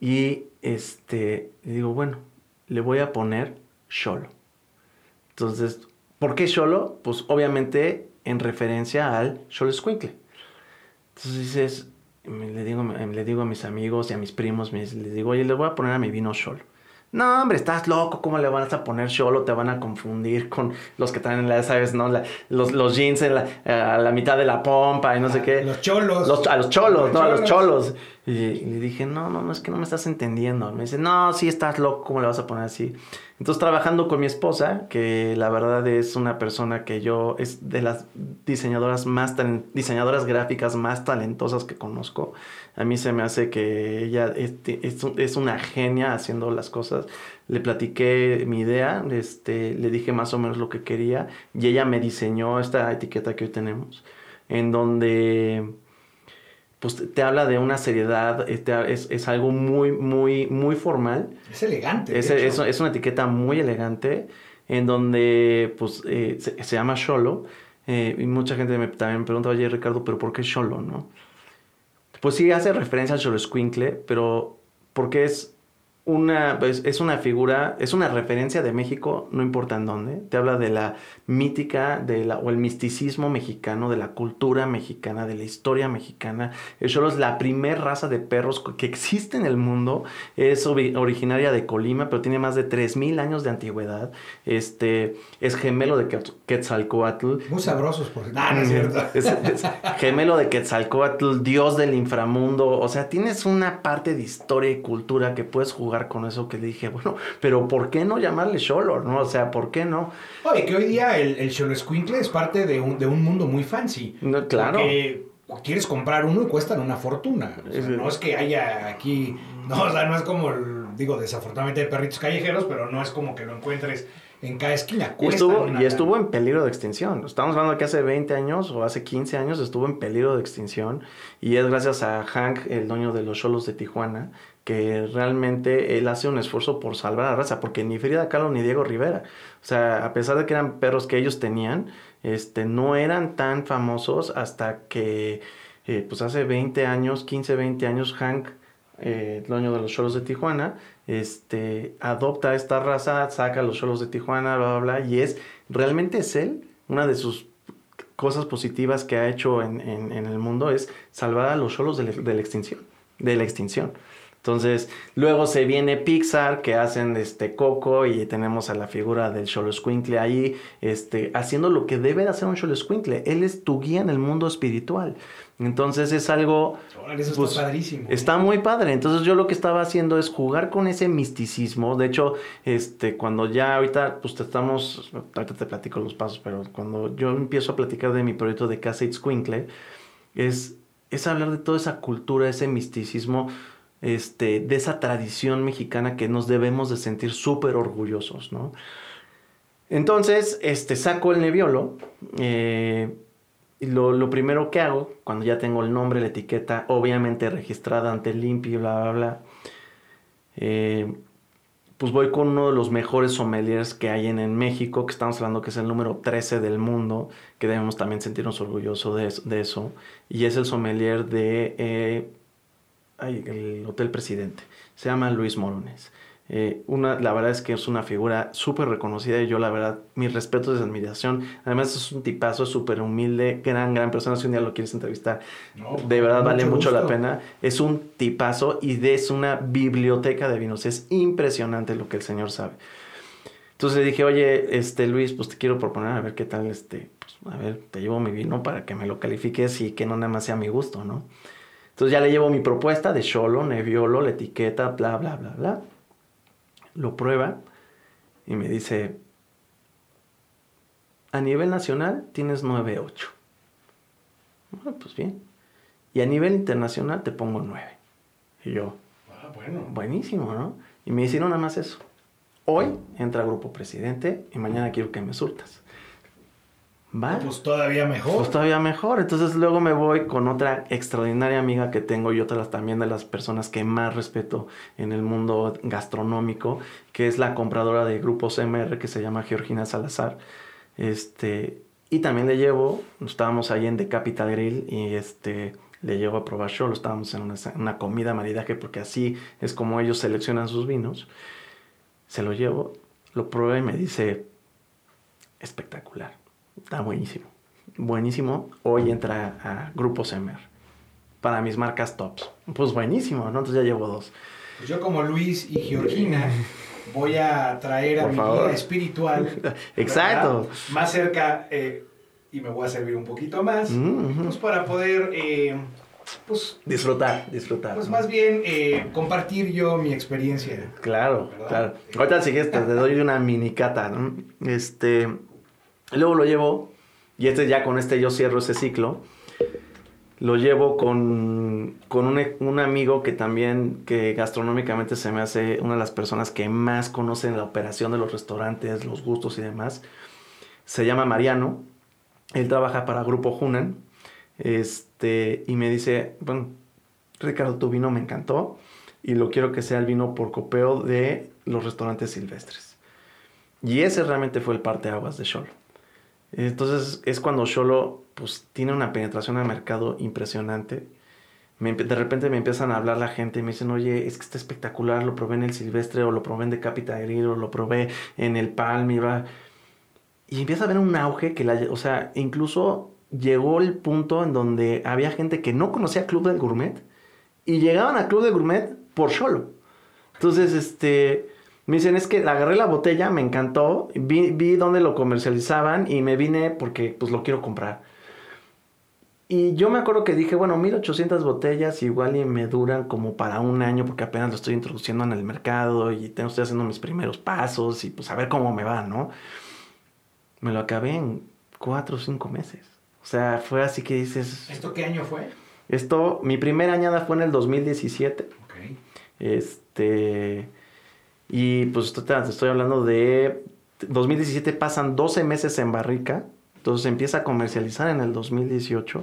Y este, digo, bueno, le voy a poner Sholo. Entonces, ¿por qué Sholo? Pues obviamente en referencia al Sholo Squinkle. Entonces dices, le, digo, le digo a mis amigos y a mis primos, les digo, oye, le voy a poner a mi vino Cholo. No, hombre, estás loco, ¿cómo le vas a poner Cholo? Te van a confundir con los que traen, la, ¿sabes? ¿no? los, los jeans en la, a la mitad de la pompa y no sé qué. Los cholos. a los cholos, no, a los cholos. Y, le dije, no, no, no, es que no me estás entendiendo. Me dice, no, sí estás loco, ¿cómo le vas a poner así? Entonces, trabajando con mi esposa, que la verdad es una persona que yo, es de las diseñadoras más, diseñadoras gráficas más talentosas que conozco. A mí se me hace que ella es, es, una genia haciendo las cosas. Le platiqué mi idea, este, le dije más o menos lo que quería y ella me diseñó esta etiqueta que hoy tenemos, en donde pues te habla de una seriedad, este, es, es, algo muy, muy, muy formal. Es elegante. Es, es, una etiqueta muy elegante en donde pues eh, se, llama Sholo. Eh, y mucha gente me, también me pregunta, oye Ricardo, pero ¿por qué Sholo, no? Pues sí hace referencia al Sholo Squinkle, pero porque es una, pues, es una figura, es una referencia de México, no importa en dónde. Te habla de la mítica de la, o el misticismo mexicano, de la cultura mexicana, de la historia mexicana. El Cholo es la primer raza de perros que existe en el mundo. Es originaria de Colima, pero tiene más de 3.000 años de antigüedad. Este, es gemelo de Quetzalcoatl. Muy sabrosos, por no, no es cierto. Es, gemelo de Quetzalcoatl, dios del inframundo. O sea, tienes una parte de historia y cultura que puedes jugar con eso que dije, bueno, pero ¿por qué no llamarle Sholor? ¿No? O sea, ¿por qué no? Oye, que hoy día el, el Sholor Squinkle es parte de un, de un mundo muy fancy. No, claro. Porque quieres comprar uno y cuestan una fortuna. no es que haya aquí, no, o sea, no es como, digo, desafortunadamente de perritos callejeros, pero no es como que lo encuentres en cada esquina. Y estuvo, y estuvo en peligro de extinción. Estamos hablando que hace 20 años o hace 15 años estuvo en peligro de extinción. Y es gracias a Hank, el dueño de los Cholos de Tijuana, que realmente él hace un esfuerzo por salvar a la raza, porque ni Frida Kahlo ni Diego Rivera, o sea, a pesar de que eran perros que ellos tenían, este, no eran tan famosos hasta que, eh, pues hace 20 años, 15, 20 años, Hank, eh, el dueño de los cholos de Tijuana, este, adopta esta raza, saca a los cholos de Tijuana, bla, bla, bla, y es, realmente es él, una de sus cosas positivas que ha hecho en, el mundo es salvar a los cholos de, de la extinción, de la extinción. Entonces, luego se viene Pixar, que hacen este Coco, y tenemos a la figura del Cholo Squinkle ahí, este, haciendo lo que debe de hacer un Cholo Squinkle. Él es tu guía en el mundo espiritual. Entonces es algo... Eso está pues, padrísimo. Está muy padre. Entonces yo lo que estaba haciendo es jugar con ese misticismo. De hecho, este, cuando ya ahorita, pues te estamos, ahorita te platico los pasos, pero cuando yo empiezo a platicar de mi proyecto de Casa Squinkle, es, es hablar de toda esa cultura, ese misticismo este, de esa tradición mexicana que nos debemos de sentir súper orgullosos, ¿no? Entonces, este, saco el neviolo. Eh, y lo, primero que hago, cuando ya tengo el nombre, la etiqueta, obviamente registrada ante el INPI, bla, bla, bla, eh, pues voy con uno de los mejores sommeliers que hay en, México, que estamos hablando que es el número 13 del mundo, que debemos también sentirnos orgullosos de, eso, y es el sommelier de eh, el Hotel Presidente. Se llama Luis Morones. Eh, una, la verdad es que es una figura súper reconocida y yo la verdad, mi respeto y admiración. Además es un tipazo súper humilde, gran, gran persona. Si un día lo quieres entrevistar, de verdad vale mucho, la pena. Es un tipazo y es una biblioteca de vinos. Es impresionante lo que el señor sabe. Entonces le dije, oye, este Luis, pues te quiero proponer a ver qué tal, este, pues, a ver, te llevo mi vino para que me lo califiques y que no nada más sea a mi gusto, ¿no? Entonces ya le llevo mi propuesta de Cholo, Neviolo, la etiqueta, bla, bla, bla, bla. Lo prueba y me dice, a nivel nacional tienes 9.8. Bueno, pues bien. Y a nivel internacional te pongo 9. Y yo, ah, bueno. buenísimo, ¿no? Y me dice, no, nada más eso. Hoy entra Grupo Presidente y mañana quiero que me surtas. Pues todavía mejor. Pues todavía mejor. Entonces luego me voy con otra extraordinaria amiga que tengo y otras también de las personas que más respeto en el mundo gastronómico, que es la compradora de grupos MR que se llama Georgina Salazar. Este, y también le llevo, estábamos ahí en The Capital Grill y este, le llevo a probar lo estábamos en una, una comida maridaje porque así es como ellos seleccionan sus vinos. Se lo llevo, lo prueba y me dice, espectacular Está buenísimo. Buenísimo. Hoy entra a Grupo Semer. para mis marcas tops. Pues buenísimo, ¿no? Entonces ya llevo dos. Pues yo como Luis y Georgina voy a traer a Por mi favor. guía espiritual. Exacto. ¿verdad? Más cerca eh, y me voy a servir un poquito más. Mm. Pues para poder, eh, pues, Disfrutar, disfrutar. pues ¿no? más bien eh, compartir yo mi experiencia. Claro, ¿Verdad? claro. Ahorita si quieres te te doy una mini cata, ¿no? Este, luego lo llevo, y este ya con este yo cierro ese ciclo. Lo llevo con, con un, un amigo que también, que gastronómicamente se me hace una de las personas que más conocen la operación de los restaurantes, los gustos y demás. Se llama Mariano. Él trabaja para Grupo Hunan. Este, y me dice, bueno, Ricardo, tu vino me encantó y lo quiero que sea el vino por copeo de los restaurantes silvestres. Y ese realmente fue el parteaguas de Sholo. Entonces es cuando Sholo pues tiene una penetración al mercado impresionante. De repente me empiezan a hablar la gente y me dicen, oye, es que está espectacular, lo probé en el silvestre o lo probé en de Capita Grill o lo probé en el Palm y va. Y empieza a haber un auge que la, o sea, incluso llegó el punto en donde había gente que no conocía Club del Gourmet y llegaban a Club del Gourmet por solo. Entonces, este, me dicen, es que agarré la botella, me encantó, vi, vi dónde lo comercializaban y me vine porque pues lo quiero comprar. Y yo me acuerdo que dije, bueno, 1800 botellas igual y me duran como para un año porque apenas lo estoy introduciendo en el mercado y tengo, estoy haciendo mis primeros pasos y pues a ver cómo me va, ¿no? Me lo acabé en cuatro o cinco meses. O sea, fue así que dices, ¿Esto qué año fue? esto, mi primera añada fue en el 2017. Ok. Este. Y pues te, estoy hablando de 2017 pasan 12 meses en barrica, entonces empieza a comercializar en el 2018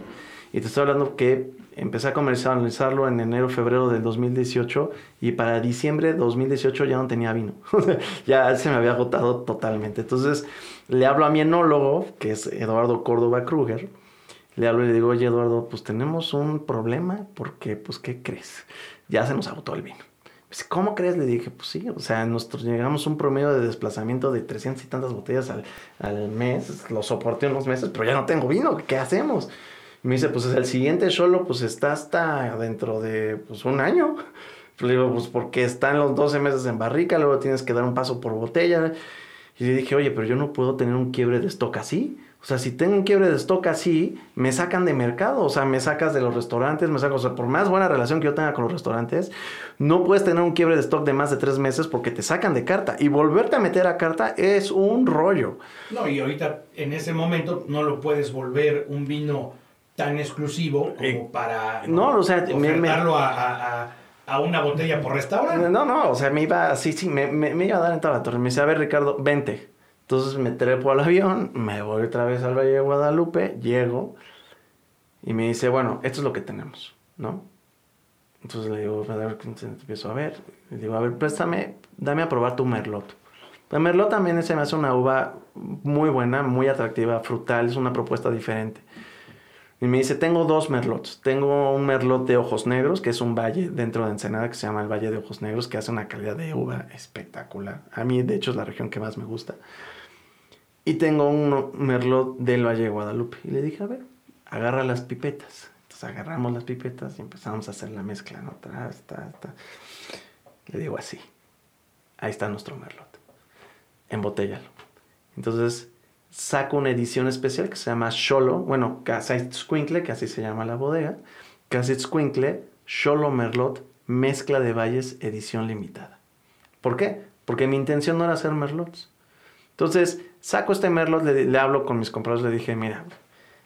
y te estoy hablando que empecé a comercializarlo en enero, febrero del 2018 y para diciembre de 2018 ya no tenía vino, ya se me había agotado totalmente. Entonces le hablo a mi enólogo, que es Eduardo Córdoba Kruger, le hablo y le digo, oye Eduardo, pues tenemos un problema porque, pues, ¿qué crees? Ya se nos agotó el vino. Dice, ¿cómo crees? Le dije, pues sí, o sea, nosotros llegamos a un promedio de desplazamiento de 300 y tantas botellas al, al mes, lo soporté unos meses, pero ya no tengo vino, ¿qué hacemos? Me dice, pues el siguiente solo, pues está hasta dentro de, pues, un año. Le digo, pues porque están los 12 meses en barrica, luego tienes que dar un paso por botella. Y le dije, oye, pero yo no puedo tener un quiebre de stock así. O sea, si tengo un quiebre de stock así, me sacan de mercado. O sea, me sacas de los restaurantes, me sacas, o sea, por más buena relación que yo tenga con los restaurantes, no puedes tener un quiebre de stock de más de tres meses porque te sacan de carta. Y volverte a meter a carta es un rollo. No, y ahorita en ese momento no lo puedes volver un vino tan exclusivo como Eh, para no, o sea, me- a, a- a- a una botella por restaurante. No, no, o sea, me iba así, sí, me, me, me iba a dar en toda la torre. Me dice, a ver, Ricardo, vente. Entonces me trepo al avión, me voy otra vez al Valle de Guadalupe, llego y me dice, bueno, esto es lo que tenemos, ¿no? Entonces le digo, a ver, empiezo a ver. Le digo, a ver, préstame, dame a probar tu merlot. La merlot también se me hace una uva muy buena, muy atractiva, frutal, es una propuesta diferente. Y me dice, tengo dos merlots. Tengo un merlot de ojos negros, que es un valle dentro de Ensenada que se llama el Valle de Ojos Negros, que hace una calidad de uva espectacular. A mí, de hecho, es la región que más me gusta. Y tengo un merlot del Valle de Guadalupe. Y le dije, a ver, agarra las pipetas. Entonces agarramos las pipetas y empezamos a hacer la mezcla, ¿no? Tras, tras, tras. Le digo así. Ahí está nuestro merlot. Embotellalo. Entonces saco una edición especial que se llama Sholo, bueno, Squinkle, que así se llama la bodega. Squinkle, Sholo Merlot, mezcla de valles, edición limitada. ¿Por qué? Porque mi intención no era hacer merlots. Entonces, saco este merlot, le, le hablo con mis compradores, le dije, mira,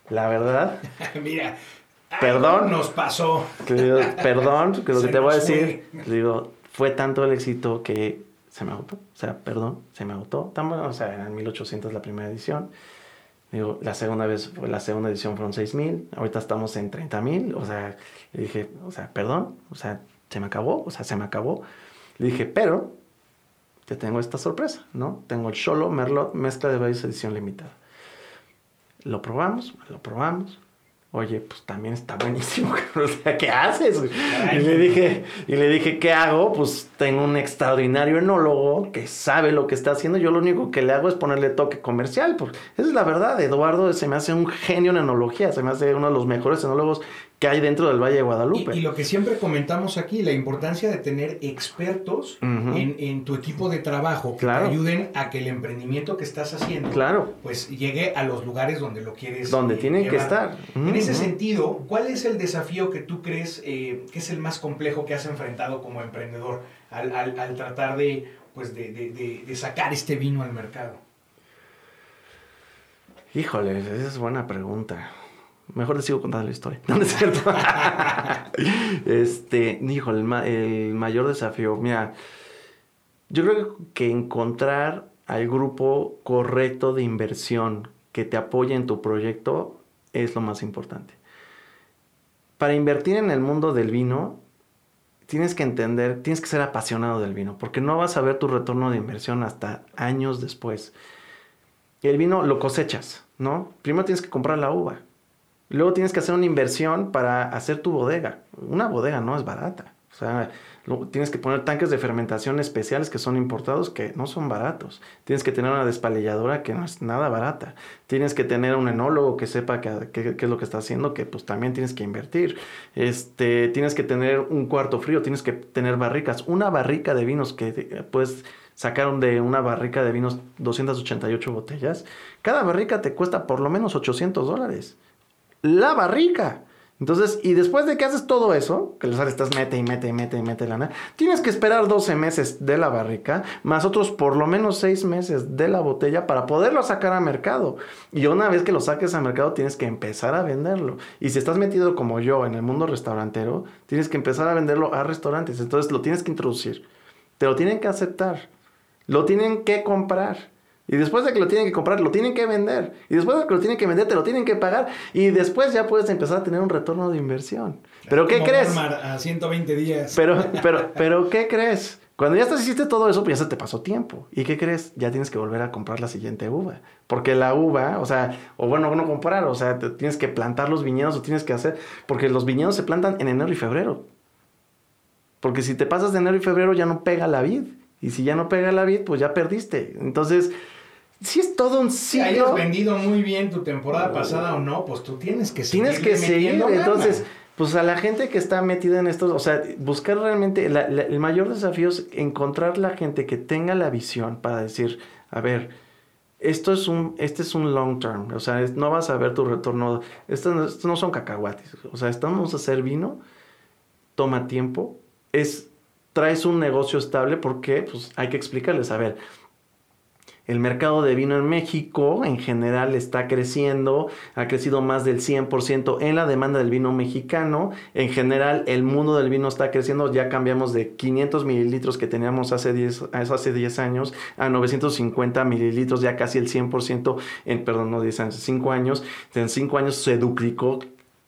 la verdad, Mira, Perdón. nos pasó. que digo, perdón, que lo Se que te voy a decir, fue. le digo, fue tanto el éxito que se me agotó. O sea, perdón, se me agotó. O sea, eran 1800 la primera edición. Digo, la segunda vez, la segunda edición fueron 6000. Ahorita estamos en 30000. O sea, le dije, o sea, perdón, o sea, se me acabó, o sea, se me acabó. Le dije, pero te tengo esta sorpresa, ¿no? Tengo el Solo Merlot mezcla de varios edición limitada. Lo probamos, lo probamos. oye, pues también está buenísimo, o sea, ¿qué haces? Y le dije, y le dije, ¿qué hago? Pues tengo un extraordinario enólogo que sabe lo que está haciendo, yo lo único que le hago es ponerle toque comercial, porque esa es la verdad, Eduardo se me hace un genio en enología, se me hace uno de los mejores enólogos que hay dentro del Valle de Guadalupe. Y, lo que siempre comentamos aquí, la importancia de tener expertos en, tu equipo de trabajo que te ayuden a que el emprendimiento que estás haciendo claro. pues llegue a los lugares donde lo quieres Donde eh, tienen que estar. En ese sentido, ¿cuál es el desafío que tú crees eh, que es el más complejo que has enfrentado como emprendedor al, al, tratar de, pues de, de sacar este vino al mercado? Híjole, esa es buena pregunta. Mejor les sigo contando la historia. No, es cierto. este, hijo, el, el, mayor desafío. Mira, yo creo que encontrar al grupo correcto de inversión que te apoye en tu proyecto es lo más importante. Para invertir en el mundo del vino, tienes que entender, tienes que ser apasionado del vino, porque no vas a ver tu retorno de inversión hasta años después. El vino lo cosechas, ¿no? Primero tienes que comprar la uva Luego tienes que hacer una inversión para hacer tu bodega. Una bodega no es barata. O sea, tienes que poner tanques de fermentación especiales que son importados que no son baratos. Tienes que tener una despalilladora que no es nada barata. Tienes que tener un enólogo que sepa qué es lo que está haciendo, que pues también tienes que invertir. Este, tienes que tener un cuarto frío, tienes que tener barricas. Una barrica de vinos que pues sacaron de una barrica de vinos 288 botellas. Cada barrica te cuesta por lo menos 800 dólares la barrica. Entonces, y después de que haces todo eso, que les estás mete y mete y mete y mete lana, tienes que esperar 12 meses de la barrica, más otros por lo menos 6 meses de la botella para poderlo sacar a mercado. Y una vez que lo saques a mercado, tienes que empezar a venderlo. Y si estás metido como yo en el mundo restaurantero, tienes que empezar a venderlo a restaurantes. Entonces, lo tienes que introducir. Te lo tienen que aceptar. Lo tienen que comprar. Y después de que lo tienen que comprar, lo tienen que vender. Y después de que lo tienen que vender, te lo tienen que pagar. Y después ya puedes empezar a tener un retorno de inversión. ¿Pero qué crees? A 120 días. Pero, pero, pero, ¿qué crees? Cuando ya estás, hiciste todo eso, pues ya se te pasó tiempo. ¿Y qué crees? Ya tienes que volver a comprar la siguiente uva. Porque la uva, o sea, o bueno, no comprar, o sea, tienes que plantar los viñedos o tienes que hacer. Porque los viñedos se plantan en enero y febrero. Porque si te pasas de enero y febrero ya no pega la vid. Y si ya no pega la vid, pues ya perdiste. Entonces si es todo un ciclo. Si hayas vendido muy bien tu temporada pasada o no, pues tú tienes que seguir. Tienes que seguir. Entonces, pues a la gente que está metida en esto, o sea, buscar realmente, el mayor desafío es encontrar la gente que tenga la visión para decir, a ver, esto es un, este es un long term, o sea, no vas a ver tu retorno, esto, no son cacahuates, o sea, estamos a hacer vino, toma tiempo, es, traes un negocio estable porque, pues hay que explicarles, a ver, el mercado de vino en México en general está creciendo, ha crecido más del 100% en la demanda del vino mexicano. En general el mundo del vino está creciendo, ya cambiamos de 500 mililitros que teníamos hace 10, hace 10 años a 950 mililitros, ya casi el 100%, en, perdón, no 10 años, 5 años. En 5 años se duplicó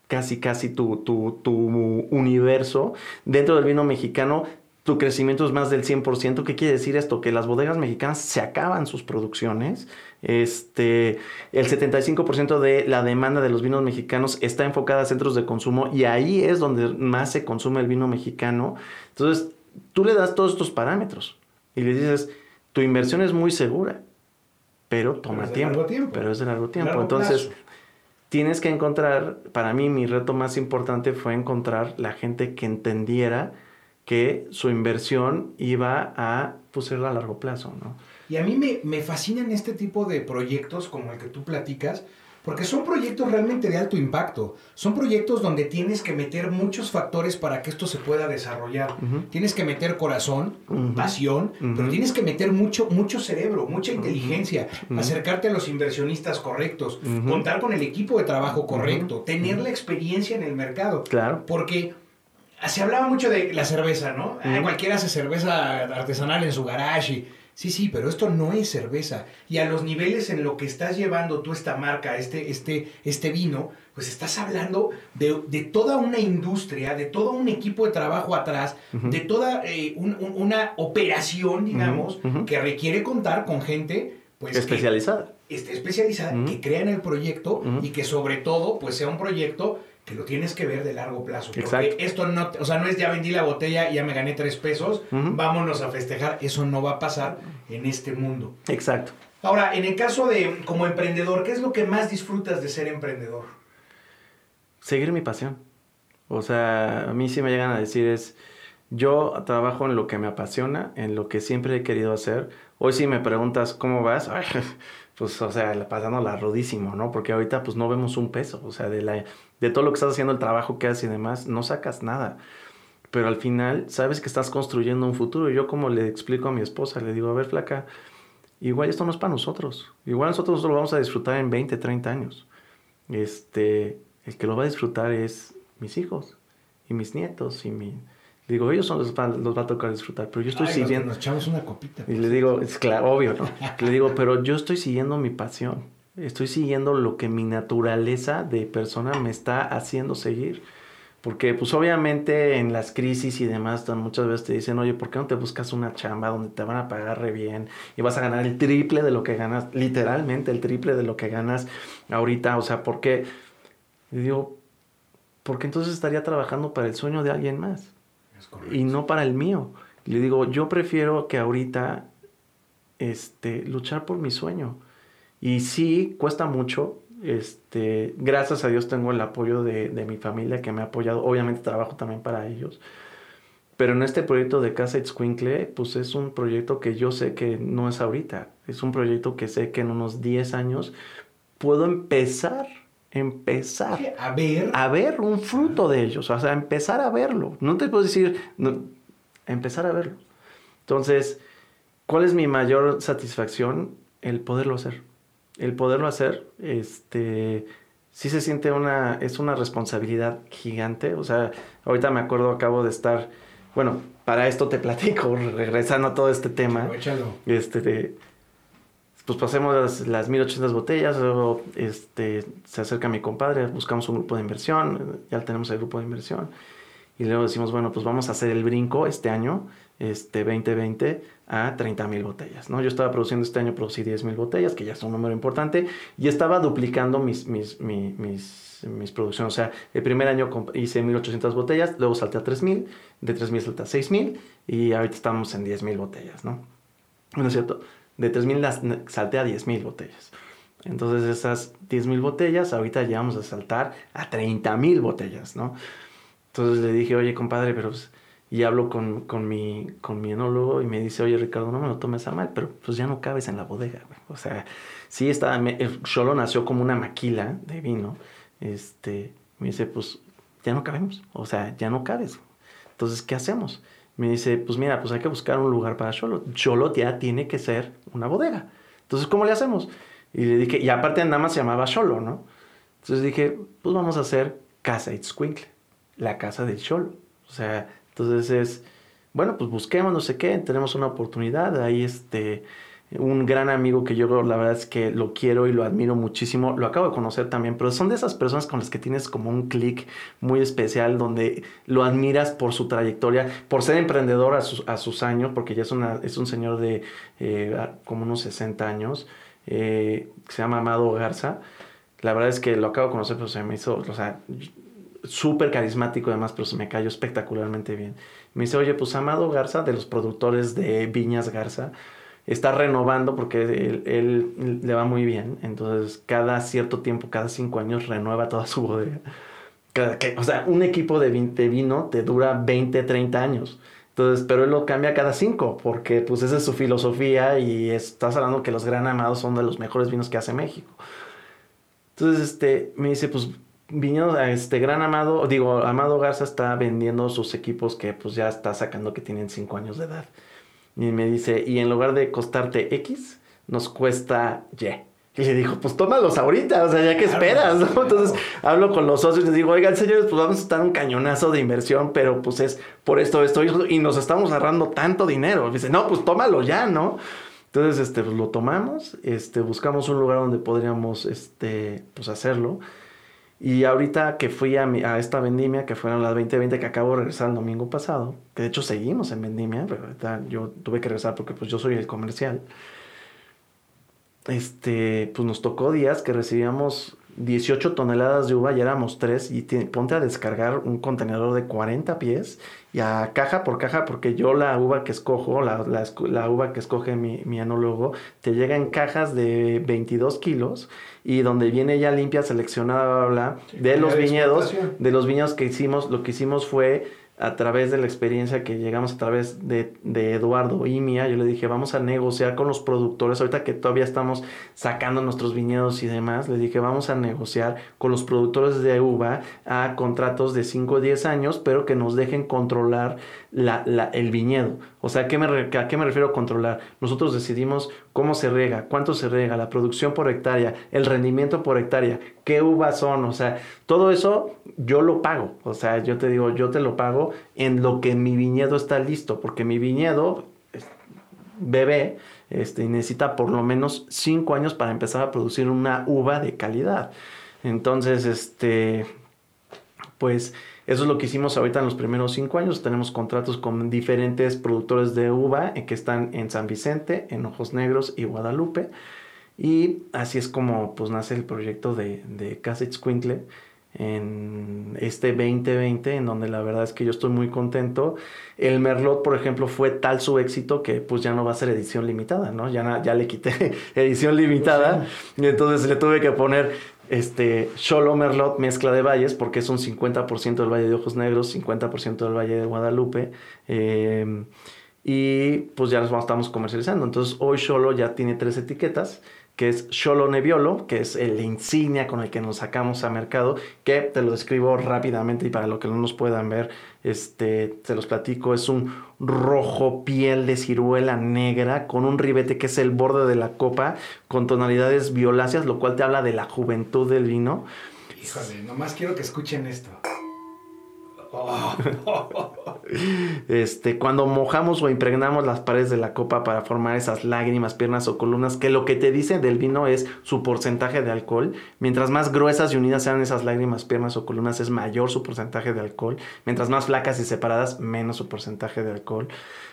casi, casi tu, tu, tu universo dentro del vino mexicano tu crecimiento es más del 100%. ¿Qué quiere decir esto? Que las bodegas mexicanas se acaban sus producciones. Este, el 75% de la demanda de los vinos mexicanos está enfocada a centros de consumo y ahí es donde más se consume el vino mexicano. Entonces, tú le das todos estos parámetros y le dices, tu inversión es muy segura, pero toma tiempo, Pero es de largo tiempo. Entonces, tienes que encontrar, para mí mi reto más importante fue encontrar la gente que entendiera que su inversión iba a pues, ser a largo plazo, ¿no? Y a mí me, me fascinan este tipo de proyectos como el que tú platicas, porque son proyectos realmente de alto impacto. Son proyectos donde tienes que meter muchos factores para que esto se pueda desarrollar. Tienes que meter corazón, pasión, pero tienes que meter mucho, mucho cerebro, mucha inteligencia, acercarte a los inversionistas correctos, contar con el equipo de trabajo correcto, tener la experiencia en el mercado. Claro. Porque se hablaba mucho de la cerveza, ¿no? cualquiera hace cerveza artesanal en su garage. sí, sí, pero esto no es cerveza. Y a los niveles en lo que estás llevando tú esta marca, este, este, este vino, pues estás hablando de, toda una industria, de todo un equipo de trabajo atrás, de toda eh, una operación, digamos, que requiere contar con gente pues, especializada. esté especializada, que crea en el proyecto y que sobre todo pues sea un proyecto que lo tienes que ver de largo plazo. Porque esto no, o sea, no es ya vendí la botella y ya me gané tres pesos, vámonos a festejar. Eso no va a pasar en este mundo. Exacto. Ahora, en el caso de como emprendedor, ¿qué es lo que más disfrutas de ser emprendedor? Seguir mi pasión. O sea, a mí sí me llegan a decir es, yo trabajo en lo que me apasiona, en lo que siempre he querido hacer. Hoy si me preguntas cómo vas, pues, o sea, la rudísimo, ¿no? Porque ahorita pues no vemos un peso, o sea, de, la, de todo lo que estás haciendo, el trabajo que haces y demás, no sacas nada. Pero al final sabes que estás construyendo un futuro. Yo como le explico a mi esposa, le digo, a ver, flaca, igual esto no es para nosotros. Igual nosotros lo vamos a disfrutar en 20, 30 años. Este, el que lo va a disfrutar es mis hijos y mis nietos y mi... Digo, ellos son los, los va a tocar disfrutar, pero yo estoy siguiendo... Nos echamos una copita. Y le digo, es claro, obvio, ¿no? le digo, pero yo estoy siguiendo mi pasión. Estoy siguiendo lo que mi naturaleza de persona me está haciendo seguir. Porque pues obviamente en las crisis y demás muchas veces te dicen, oye, ¿por qué no te buscas una chamba donde te van a pagar re bien y vas a ganar el triple de lo que ganas, literalmente el triple de lo que ganas ahorita? O sea, ¿por qué? Y digo, porque entonces estaría trabajando para el sueño de alguien más y no para el mío. Le digo, yo prefiero que ahorita este, luchar por mi sueño. Y sí, cuesta mucho, este, gracias a Dios tengo el apoyo de, mi familia que me ha apoyado. Obviamente trabajo también para ellos. Pero en este proyecto de Casa Itzcuincle, pues es un proyecto que yo sé que no es ahorita. Es un proyecto que sé que en unos 10 años puedo empezar, empezar a ver, a ver un fruto de ellos. O sea, empezar a verlo. No te puedo decir, empezar a verlo. Entonces, ¿cuál es mi mayor satisfacción? El poderlo hacer el poderlo hacer, este, sí se siente una, es una responsabilidad gigante. O sea, ahorita me acuerdo, acabo de estar, bueno, para esto te platico, regresando a todo este tema. Este, pues pasemos las, las 1800 botellas, luego este, se acerca mi compadre, buscamos un grupo de inversión, ya tenemos el grupo de inversión. Y luego decimos, bueno, pues vamos a hacer el brinco este año, este 2020, a 30 mil botellas, ¿no? Yo estaba produciendo este año, producí 10 mil botellas, que ya es un número importante, y estaba duplicando mis, mis, mis, mis, producciones. O sea, el primer año hice 1800 botellas, luego salté a 3000, de 3000 salté a 6000, y ahorita estamos en 10 mil botellas, ¿no? ¿No es cierto? De 3000 salté a 10 mil botellas. Entonces esas 10 mil botellas, ahorita ya vamos a saltar a 30 mil botellas, ¿no? Entonces le dije, oye, compadre, pero... Pues, y hablo con, con, mi, con mi enólogo y me dice, oye Ricardo, no me lo tomes a mal, pero pues ya no cabes en la bodega, güey. O sea, sí estaba, el Cholo nació como una maquila de vino. Este, me dice, pues ya no cabemos, o sea, ya no cabes. Entonces, ¿qué hacemos? Me dice, pues mira, pues hay que buscar un lugar para Cholo. Cholo ya tiene que ser una bodega. Entonces, ¿cómo le hacemos? Y le dije, y aparte nada más se llamaba Cholo, ¿no? Entonces dije, pues vamos a hacer Casa Itzcuincle, la casa del Cholo. O sea, entonces es, bueno, pues busquemos, no sé qué, tenemos una oportunidad. Ahí este, un gran amigo que yo la verdad es que lo quiero y lo admiro muchísimo, lo acabo de conocer también, pero son de esas personas con las que tienes como un clic muy especial donde lo admiras por su trayectoria, por ser emprendedor a sus, a sus años, porque ya es, una, es un señor de eh, como unos 60 años, eh, se llama Amado Garza. La verdad es que lo acabo de conocer, pero se me hizo, o sea, súper carismático además, pero se me cayó espectacularmente bien. Me dice, oye, pues Amado Garza, de los productores de Viñas Garza, está renovando porque él, le va muy bien. Entonces, cada cierto tiempo, cada cinco años, renueva toda su bodega. o sea, un equipo de, de vino te dura 20, 30 años. Entonces, pero él lo cambia cada cinco, porque pues esa es su filosofía y estás hablando que los Gran Amados son de los mejores vinos que hace México. Entonces, este, me dice, pues Viñedos, este gran Amado, digo, Amado Garza está vendiendo sus equipos que pues ya está sacando que tienen 5 años de edad. Y me dice, y en lugar de costarte X, nos cuesta Y. Y le dijo, pues tómalos ahorita, o sea, ya que esperas, ¿no? Entonces hablo con los socios y les digo, oigan, señores, pues vamos a estar un cañonazo de inversión, pero pues es por esto, esto, y nos estamos agarrando tanto dinero. Y dice, no, pues tómalo ya, ¿no? Entonces, este, pues lo tomamos, este, buscamos un lugar donde podríamos, este, pues hacerlo. Y ahorita que fui a, a esta vendimia, que fueron las 2020 que acabo de regresar el domingo pasado, que de hecho seguimos en vendimia, pero ahorita yo tuve que regresar porque pues yo soy el comercial. este, pues nos tocó días que recibíamos 18 toneladas de uva, ya éramos tres, y ponte a descargar un contenedor de 40 pies y a caja por caja, porque yo la uva que escojo, la, la, uva que escoge mi, mi, anólogo, te llega en cajas de 22 kilos y donde viene ya limpia, seleccionada, bla, de los viñedos, de los viñedos que hicimos, lo que hicimos fue a través de la experiencia que llegamos a través de, Eduardo y mía, yo le dije, vamos a negociar con los productores, ahorita que todavía estamos sacando nuestros viñedos y demás, le dije, vamos a negociar con los productores de uva a contratos de 5 o 10 años, pero que nos dejen controlar la, la, el viñedo. O sea, ¿a qué, me, ¿a qué me refiero a controlar? Nosotros decidimos cómo se riega, cuánto se riega, la producción por hectárea, el rendimiento por hectárea, qué uvas son, o sea, todo eso yo lo pago. O sea, yo te digo, yo te lo pago en lo que mi viñedo está listo, porque mi viñedo bebé este, necesita por lo menos 5 años para empezar a producir una uva de calidad. Entonces, este, pues eso es lo que hicimos ahorita en los primeros cinco años. Tenemos contratos con diferentes productores de uva eh, que están en San Vicente, en Ojos Negros y Guadalupe. Y así es como pues nace el proyecto de, de Quintle en este 2020, en donde la verdad es que yo estoy muy contento. El Merlot, por ejemplo, fue tal su éxito que pues ya no va a ser edición limitada, ¿no? Ya, ya le quité edición limitada y entonces le tuve que poner este, Merlot mezcla de valles, porque es un 50% del Valle de Ojos Negros, 50% del Valle de Guadalupe. Em, y pues ya los estamos comercializando. Entonces hoy Cholo ya tiene tres etiquetas que es Cholo Nebbiolo, que es el insignia con el que nos sacamos a mercado, que te lo describo rápidamente y para lo que no nos puedan ver, este, se los platico, es un rojo piel de ciruela negra con un ribete que es el borde de la copa con tonalidades violáceas, lo cual te habla de la juventud del vino. Híjole, nomás quiero que escuchen esto. este, cuando mojamos o impregnamos las paredes de la copa para formar esas lágrimas, piernas o columnas, que lo que te dice del vino es su porcentaje de alcohol. Mientras más gruesas y unidas sean esas lágrimas, piernas o columnas, es mayor su porcentaje de alcohol. Mientras más flacas y separadas, menos su porcentaje de alcohol.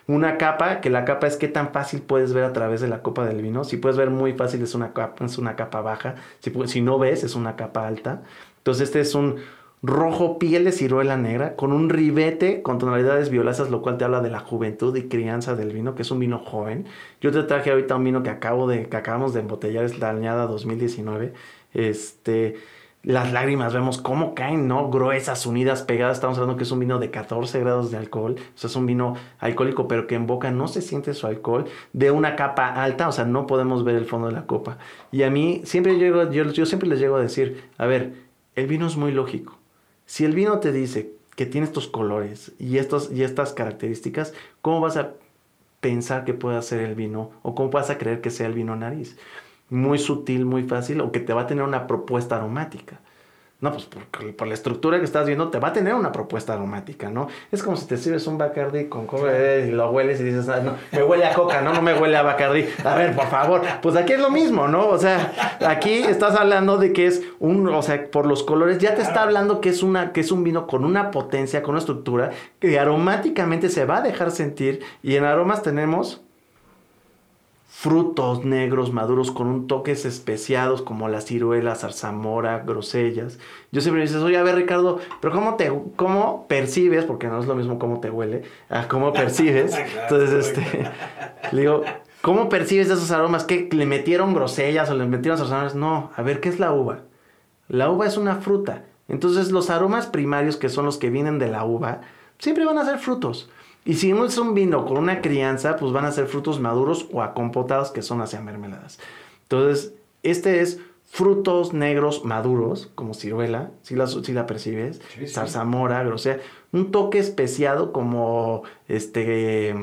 Una capa, que la capa es qué tan fácil puedes ver a través de la copa del vino. Si puedes ver muy fácil, es una capa, es una capa baja. Si, si no ves, es una capa alta. Entonces, este es un rojo piel de ciruela negra, con un ribete con tonalidades violáceas, lo cual te habla de la juventud y crianza del vino, que es un vino joven. Yo te traje ahorita un vino que acabo de, que acabamos de embotellar, es la añada 2019. Este, las lágrimas vemos cómo caen, ¿no? Gruesas, unidas, pegadas. Estamos hablando que es un vino de 14 grados de alcohol. O sea, es un vino alcohólico, pero que en boca no se siente su alcohol. De una capa alta, o sea, no podemos ver el fondo de la copa. Y a mí, siempre llego, yo siempre les llego a decir, a ver, el vino es muy lógico. Si el vino te dice que tiene estos colores y, estos, y estas características, ¿cómo vas a pensar que pueda ser el vino? ¿O cómo vas a creer que sea el vino nariz? Muy sutil, muy fácil, o que te va a tener una propuesta aromática. No, pues por, la estructura que estás viendo te va a tener una propuesta aromática, ¿no? Es como si te sirves un Bacardi con coca y lo hueles y dices, ah, no, me huele a coca, no, no me huele a Bacardi. A ver, por favor, pues aquí es lo mismo, ¿no? O sea, aquí estás hablando de que es un, o sea, por los colores ya te está hablando que es una que es un vino con una potencia, con una estructura que aromáticamente se va a dejar sentir y en aromas tenemos frutos negros maduros con un toques especiados como las ciruelas, zarzamora, grosellas. Yo siempre dices, oye, a ver Ricardo, pero ¿cómo, te, cómo percibes? Porque no es lo mismo cómo te huele, a cómo percibes. Entonces, este, le digo, ¿cómo percibes esos aromas? ¿Qué, le metieron grosellas o le metieron zarzamoras? No, a ver, ¿qué es la uva? La uva es una fruta. Entonces los aromas primarios, que son los que vienen de la uva, siempre van a ser frutos. Y si no es un vino con una crianza, pues van a ser frutos maduros o acompotados, que son hacia mermeladas. Entonces, este es frutos negros maduros, como ciruela, si la, si la percibes, zarzamora, grosea, un toque especiado como este,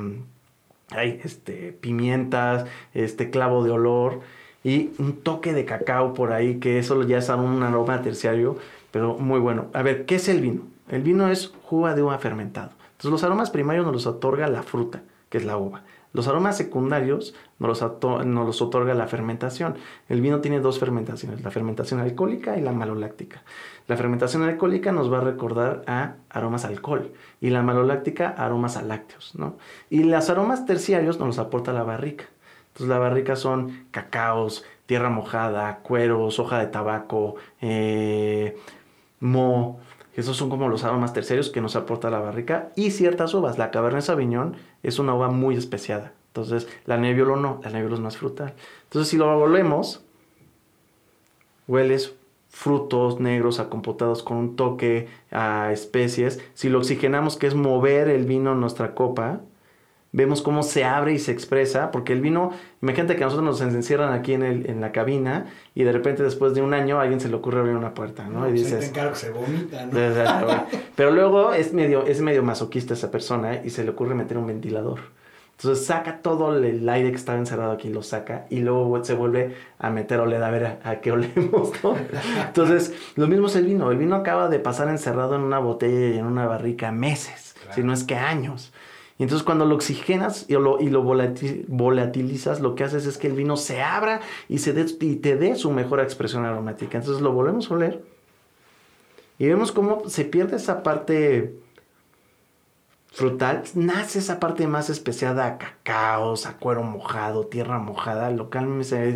hay este, pimientas, este clavo de olor y un toque de cacao por ahí, que eso ya es un aroma terciario, pero muy bueno. A ver, ¿qué es el vino? El vino es jugo de uva fermentado. Entonces los aromas primarios nos los otorga la fruta, que es la uva. Los aromas secundarios nos los, otorga la fermentación. El vino tiene dos fermentaciones, la fermentación alcohólica y la maloláctica. La fermentación alcohólica nos va a recordar a aromas alcohol y la maloláctica aromas a lácteos. ¿no? Y los aromas terciarios nos los aporta la barrica. Entonces la barrica son cacaos, tierra mojada, cueros, hoja de tabaco, eh, mo. Esos son como los aromas terciarios que nos aporta la barrica. Y ciertas uvas. La Cabernet Sauvignon es una uva muy especiada. Entonces, la Nebbiolo no. La Nebbiolo es más frutal. Entonces, si lo volvemos, hueles frutos negros acompotados con un toque a especies. Si lo oxigenamos, que es mover el vino en nuestra copa, vemos cómo se abre y se expresa, porque el vino, imagínate que nosotros nos encierran aquí en, el, en la cabina y de repente después de un año a alguien se le ocurre abrir una puerta, ¿no? y pues dices... Claro se vomita, ¿no? Pero luego es medio, es medio masoquista esa persona y se le ocurre meter un ventilador. Entonces saca todo el aire que estaba encerrado aquí, lo saca y luego se vuelve a meter oled a ver a, qué olemos, ¿no? Entonces, lo mismo es el vino. El vino acaba de pasar encerrado en una botella y en una barrica meses, si no es que años. Y entonces cuando lo oxigenas y lo, y lo volatilizas, lo que haces es que el vino se abra y, se y te dé su mejor expresión aromática. Entonces lo volvemos a oler y vemos cómo se pierde esa parte frutal, nace esa parte más especiada a cacaos, a cuero mojado, tierra mojada, local,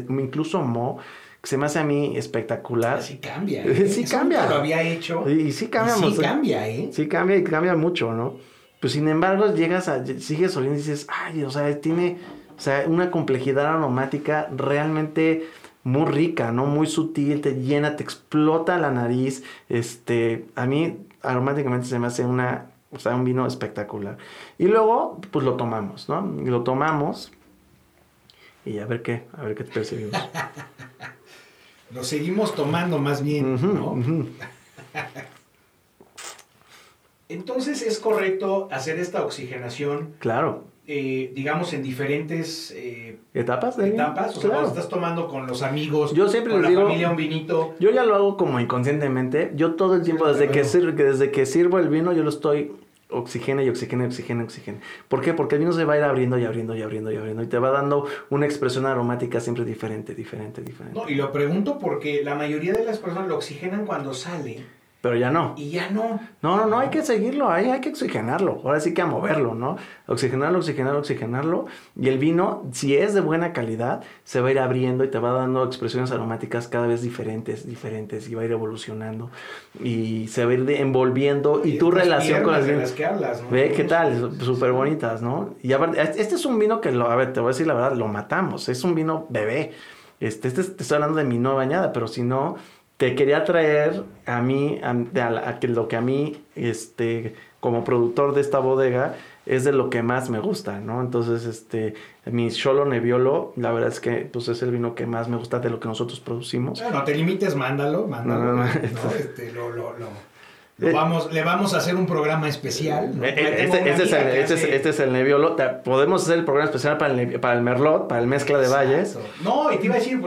incluso mo, que se me hace a mí espectacular. Sí cambia. ¿eh? sí cambia. Lo había hecho. Y, sí cambia. sí cambia, ¿eh? Sí cambia y cambia mucho, ¿no? Pues sin embargo, llegas a, sigues oliendo y dices, ay, o sea, tiene, o sea, una complejidad aromática realmente muy rica, ¿no? Muy sutil, te llena, te explota la nariz. Este, a mí aromáticamente se me hace una, o sea, un vino espectacular. Y luego, pues lo tomamos, ¿no? Y lo tomamos y a ver qué, a ver qué te percibimos. lo seguimos tomando más bien, ¿no? Entonces es correcto hacer esta oxigenación. Claro. Eh, digamos, en diferentes eh, etapas. etapas. O sea, cuando estás tomando con los amigos, yo siempre con la familia un vinito. Yo ya lo hago como inconscientemente. Yo todo el tiempo, desde que, desde que sirvo el vino, yo lo estoy oxigena y oxigena y oxigena y oxigena. ¿Por qué? Porque el vino se va a ir abriendo y abriendo y abriendo y abriendo y te va dando una expresión aromática siempre diferente, diferente, diferente. No, y lo pregunto porque la mayoría de las personas lo oxigenan cuando sale pero ya no. Y ya no. No, no, no, hay que seguirlo, ahí hay que oxigenarlo. Ahora sí que a moverlo, ¿no? Oxigenarlo, oxigenarlo, oxigenarlo. Y el vino, si es de buena calidad, se va a ir abriendo y te va dando expresiones aromáticas cada vez diferentes, diferentes, y va a ir evolucionando. Y se va a ir envolviendo. Y, tu relación con las vino. que hablas, ¿no? Ve, ¿qué tal? Súper bonitas, ¿no? Y aparte, este es un vino que, lo, a ver, te voy a decir la verdad, lo matamos. Es un vino bebé. Este, este te estoy hablando de mi nueva bañada, pero si no te quería traer a mí, a, que lo que a mí, este, como productor de esta bodega, es de lo que más me gusta, ¿no? Entonces, este, mi Cholo Nebbiolo, la verdad es que, pues, es el vino que más me gusta de lo que nosotros producimos. No, no te limites, mándalo, mándalo. No, este, lo, lo, lo eh, vamos, le vamos a hacer un programa especial. Eh, eh, este, este, es el, este, este, es el Nebbiolo. Podemos hacer el programa especial para el, para el Merlot, para el mezcla de valles. No, y te iba a decir,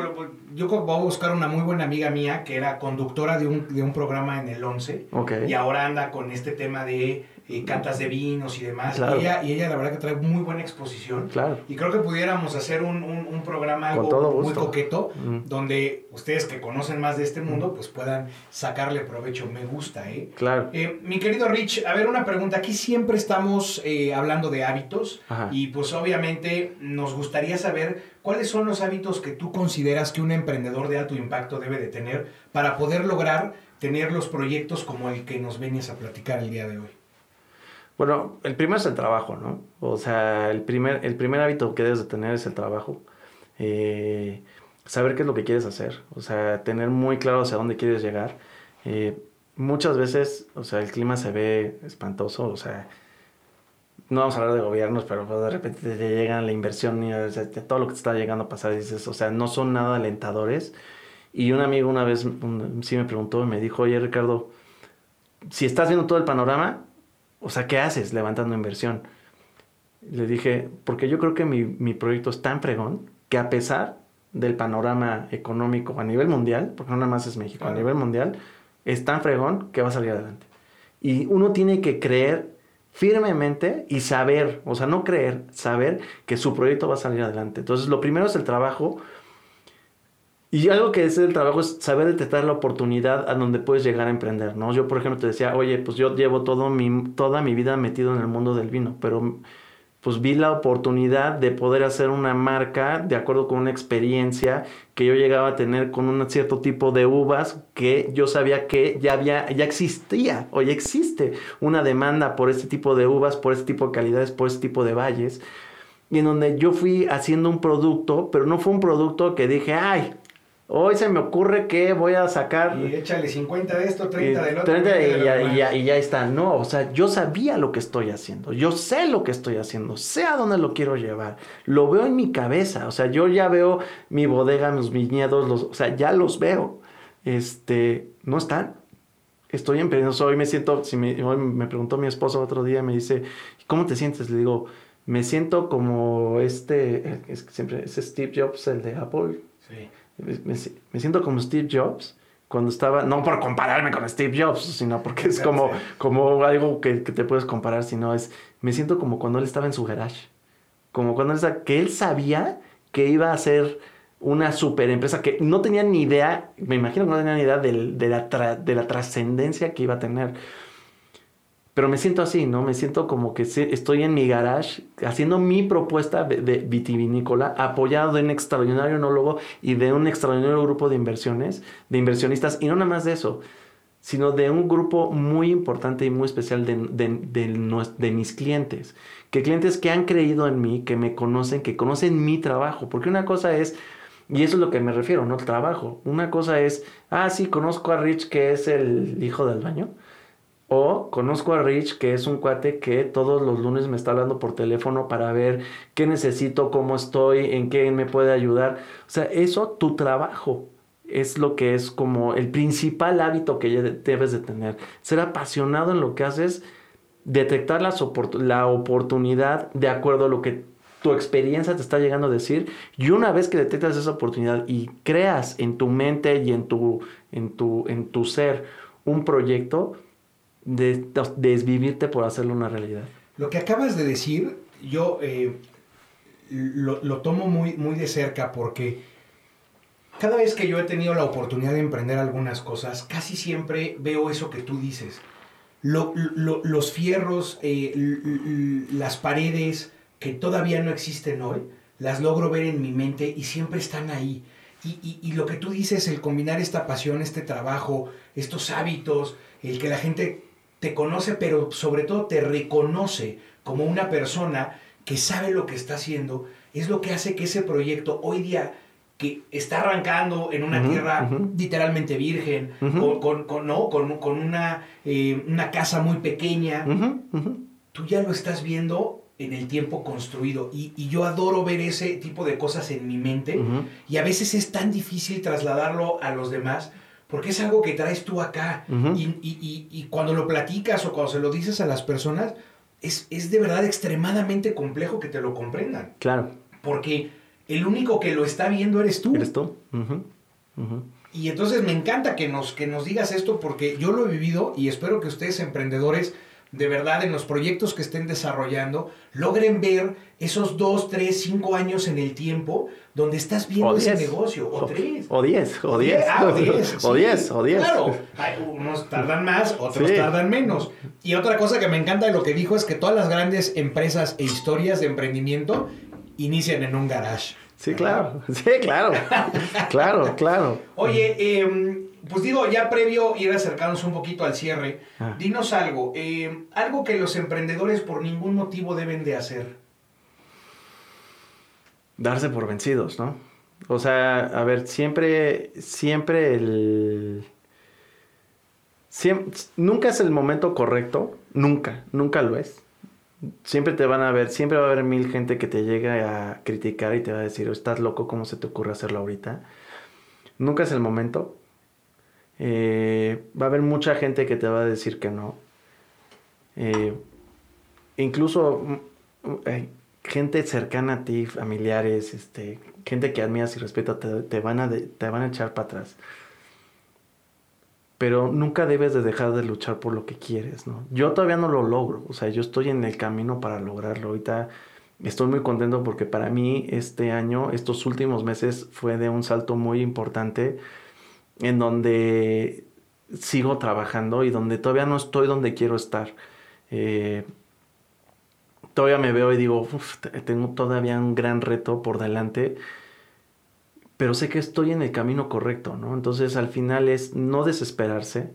yo voy a buscar una muy buena amiga mía que era conductora de un, de un programa en el 11. Y ahora anda con este tema de y cantas de vinos y demás. Y, ella, y ella la verdad que trae muy buena exposición. Claro. Y creo que pudiéramos hacer un, un, programa algo muy coqueto, donde ustedes que conocen más de este mundo, pues puedan sacarle provecho. Me gusta, ¿eh? Claro. Eh, mi querido Rich, a ver una pregunta. Aquí siempre estamos eh, hablando de hábitos y pues obviamente nos gustaría saber cuáles son los hábitos que tú consideras que un emprendedor de alto impacto debe de tener para poder lograr tener los proyectos como el que nos venías a platicar el día de hoy. Bueno, el primero es el trabajo, ¿no? O sea, el primer, el primer hábito que debes de tener es el trabajo. Eh, saber qué es lo que quieres hacer. O sea, tener muy claro hacia dónde quieres llegar. Eh, muchas veces, o sea, el clima se ve espantoso. O sea, no vamos a hablar de gobiernos, pero de repente te llegan la inversión y todo lo que te está llegando a pasar. Dices, o sea, no son nada alentadores. Y un amigo una vez sí me preguntó y me dijo, oye Ricardo, si estás viendo todo el panorama, o sea, ¿qué haces levantando inversión? Le dije, porque yo creo que mi, mi proyecto es tan fregón que a pesar del panorama económico a nivel mundial, porque no nada más es México, a nivel mundial, es tan fregón que va a salir adelante. Y uno tiene que creer firmemente y saber, o sea, no creer, saber que su proyecto va a salir adelante. Entonces, lo primero es el trabajo y algo que es el trabajo es saber detectar la oportunidad a donde puedes llegar a emprender, ¿no? Yo, por ejemplo, te decía, oye, pues yo llevo todo mi, toda mi vida metido en el mundo del vino, pero pues vi la oportunidad de poder hacer una marca de acuerdo con una experiencia que yo llegaba a tener con un cierto tipo de uvas que yo sabía que ya había, ya existía o ya existe una demanda por este tipo de uvas, por este tipo de calidades, por este tipo de valles. Y en donde yo fui haciendo un producto, pero no fue un producto que dije, ay, Hoy se me ocurre que voy a sacar... Y échale 50 de esto, 30 del otro. 30 y, ya, y, ya, y, ya, está. No, o sea, yo sabía lo que estoy haciendo. Yo sé lo que estoy haciendo. Sé a dónde lo quiero llevar. Lo veo en mi cabeza. O sea, yo ya veo mi bodega, mis viñedos, los, o sea, ya los veo. Este, no están. Estoy en Hoy me siento, si me, hoy me preguntó mi esposo otro día, me dice, ¿cómo te sientes? Le digo, me siento como este, es siempre es Steve Jobs, el de Apple. Sí me, siento como Steve Jobs cuando estaba, no por compararme con Steve Jobs, sino porque es como, como algo que, te puedes comparar, sino es, me siento como cuando él estaba en su garage, como cuando él, que él sabía que iba a ser una super empresa que no tenía ni idea, me imagino que no tenía ni idea de, de la, de la trascendencia que iba a tener. Pero me siento así, ¿no? Me siento como que estoy en mi garage haciendo mi propuesta de, vitivinícola, apoyado de un extraordinario enólogo y de un extraordinario grupo de inversiones, de inversionistas, y no nada más de eso, sino de un grupo muy importante y muy especial de, de, mis clientes. Que clientes que han creído en mí, que me conocen, que conocen mi trabajo. Porque una cosa es, y eso es lo que me refiero, no el trabajo. Una cosa es, ah, sí, conozco a Rich, que es el hijo del baño o conozco a Rich, que es un cuate que todos los lunes me está hablando por teléfono para ver qué necesito, cómo estoy, en qué me puede ayudar. O sea, eso, tu trabajo, es lo que es como el principal hábito que debes de tener. Ser apasionado en lo que haces, detectar las la oportunidad de acuerdo a lo que tu experiencia te está llegando a decir. Y una vez que detectas esa oportunidad y creas en tu mente y en tu, en tu, en tu ser un proyecto, de, desvivirte por hacerlo una realidad. Lo que acabas de decir, yo eh, lo, tomo muy, muy de cerca porque cada vez que yo he tenido la oportunidad de emprender algunas cosas, casi siempre veo eso que tú dices. los fierros, eh, las paredes que todavía no existen hoy, las logro ver en mi mente y siempre están ahí. Y, y, lo que tú dices, el combinar esta pasión, este trabajo, estos hábitos, el que la gente te conoce, pero sobre todo te reconoce como una persona que sabe lo que está haciendo, es lo que hace que ese proyecto hoy día que está arrancando en una tierra literalmente virgen, con, con, ¿no? con, con una, eh, una, casa muy pequeña, tú ya lo estás viendo en el tiempo construido. Y, y, yo adoro ver ese tipo de cosas en mi mente. Y a veces es tan difícil trasladarlo a los demás porque es algo que traes tú acá. y, cuando lo platicas o cuando se lo dices a las personas, es, de verdad extremadamente complejo que te lo comprendan. Claro. Porque el único que lo está viendo eres tú. Eres tú. Y entonces me encanta que nos, que nos digas esto porque yo lo he vivido y espero que ustedes emprendedores de verdad en los proyectos que estén desarrollando, logren ver esos dos, tres, cinco años en el tiempo donde estás viendo ese negocio, o, tres. O diez, o diez. Ah, o diez. o diez, o diez. Claro, unos tardan más, otros tardan menos. Y otra cosa que me encanta de lo que dijo es que todas las grandes empresas e historias de emprendimiento inician en un garage. Sí, claro, sí, claro, claro, claro. Oye, eh, pues digo, ya previo ir acercándonos un poquito al cierre, ah. dinos algo, eh, algo que los emprendedores por ningún motivo deben de hacer. Darse por vencidos, ¿no? O sea, a ver, siempre, siempre el... nunca es el momento correcto, nunca, nunca lo es. Siempre te van a ver, siempre va a haber mil gente que te llegue a criticar y te va a decir, estás loco, ¿cómo se te ocurre hacerlo ahorita? Nunca es el momento, eh, va a haber mucha gente que te va a decir que no. Eh, incluso mm, mm, gente cercana a ti, familiares, este, gente que admiras y respetas, te, van a te van a echar para atrás. Pero nunca debes de dejar de luchar por lo que quieres, ¿no? Yo todavía no lo logro, o sea, yo estoy en el camino para lograrlo. Ahorita estoy muy contento porque para mí este año, estos últimos meses, fue de un salto muy importante en donde sigo trabajando y donde todavía no estoy donde quiero estar. Eh, todavía me veo y digo, "Uf, te- tengo todavía un gran reto por delante, pero sé que estoy en el camino correcto, ¿no? Entonces al final es no desesperarse,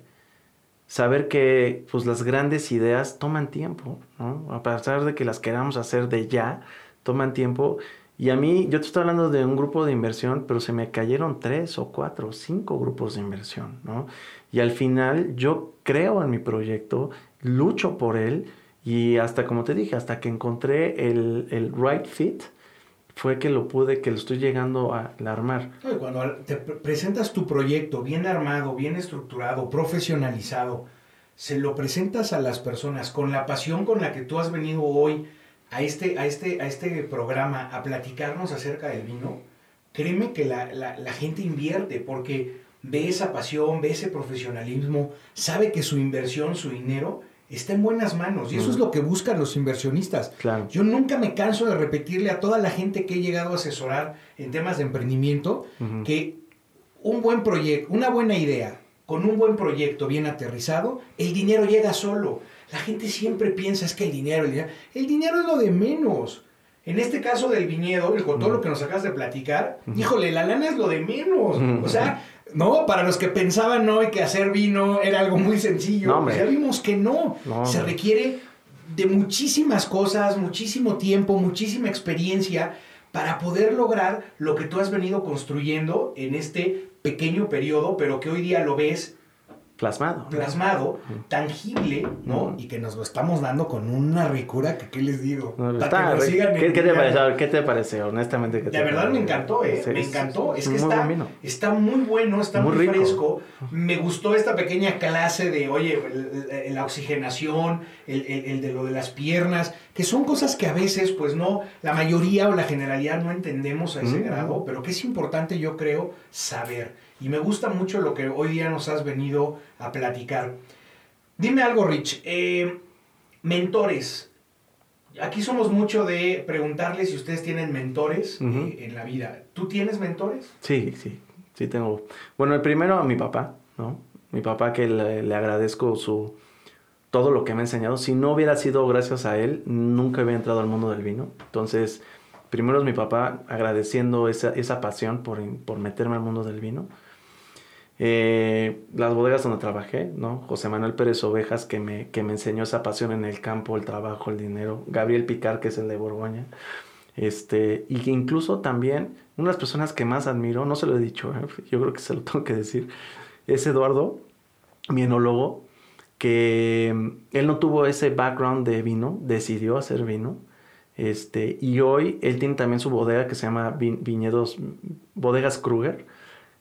saber que pues las grandes ideas toman tiempo, ¿no? A pesar de que las queramos hacer de ya, toman tiempo. Y a mí, yo te estoy hablando de un grupo de inversión, pero se me cayeron tres o cuatro o cinco grupos de inversión, ¿no? Y al final yo creo en mi proyecto, lucho por él y hasta, como te dije, hasta que encontré el, el right fit, fue que lo pude, que lo estoy llegando a, a armar. Cuando te pre- presentas tu proyecto bien armado, bien estructurado, profesionalizado, se lo presentas a las personas con la pasión con la que tú has venido hoy a este, a este, a este programa a platicarnos acerca del vino, créeme que la, la- la gente invierte porque ve esa pasión, ve ese profesionalismo, sabe que su inversión, su dinero, está en buenas manos. Y eso es lo que buscan los inversionistas. Claro. Yo nunca me canso de repetirle a toda la gente que he llegado a asesorar en temas de emprendimiento que un buen proyecto, una buena idea, con un buen proyecto bien aterrizado, el dinero llega solo. La gente siempre piensa es que el dinero, el dinero, el dinero es lo de menos. En este caso del viñedo, con todo lo que nos acabas de platicar, híjole, la lana es lo de menos. O sea, no, para los que pensaban no que hacer vino era algo muy sencillo, No, pues ya vimos que no. No, Se requiere de muchísimas cosas, muchísimo tiempo, muchísima experiencia para poder lograr lo que tú has venido construyendo en este pequeño periodo, pero que hoy día lo ves Plasmado. ¿no? plasmado, tangible, ¿no? Y que nos lo estamos dando con una ricura que, ¿qué les digo? No, está que sigan ¿Qué, qué te ver, ¿Qué te parece? Honestamente, ¿qué te La verdad me encantó, ¿eh? Sí, me es- encantó. Es, que está, está muy bueno, está muy, fresco. Me gustó esta pequeña clase de, oye, la oxigenación, el, el- el de lo de las piernas, que son cosas que a veces, pues no, la mayoría o la generalidad no entendemos a ese Mm. grado, pero que es importante, yo creo, saber. Y me gusta mucho lo que hoy día nos has venido a platicar. Dime algo, Rich. eh, mentores. Aquí somos mucho de preguntarles si ustedes tienen mentores eh, en la vida. ¿Tú tienes mentores? Sí, sí, sí tengo. Bueno, el primero a mi papá, ¿no? Mi papá que le, le agradezco su todo lo que me ha enseñado. Si no hubiera sido gracias a él, nunca hubiera entrado al mundo del vino. Entonces, primero es mi papá agradeciendo esa, esa pasión por, por meterme al mundo del vino. Eh, las bodegas donde trabajé, ¿no? José Manuel Pérez Ovejas, que me, que me enseñó esa pasión en el campo, el trabajo, el dinero. Gabriel Picar, que es el de Borgoña. Este, y que incluso también, una de las personas que más admiro, no se lo he dicho, ¿eh? yo creo que se lo tengo que decir, es Eduardo, mi enólogo, que mm, él no tuvo ese background de vino, decidió hacer vino. Este, y hoy él tiene también su bodega que se llama Vi- Viñedos Bodegas Kruger,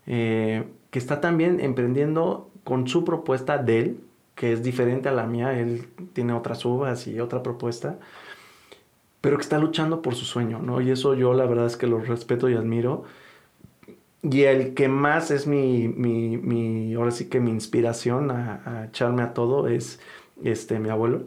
eh, que está también emprendiendo con su propuesta de él, que es diferente a la mía. Él tiene otras uvas y otra propuesta, pero que está luchando por su sueño, ¿no? Y eso yo la verdad es que lo respeto y admiro. Y el que más es mi, mi, ahora sí que mi inspiración a, a echarme a todo es este, mi abuelo.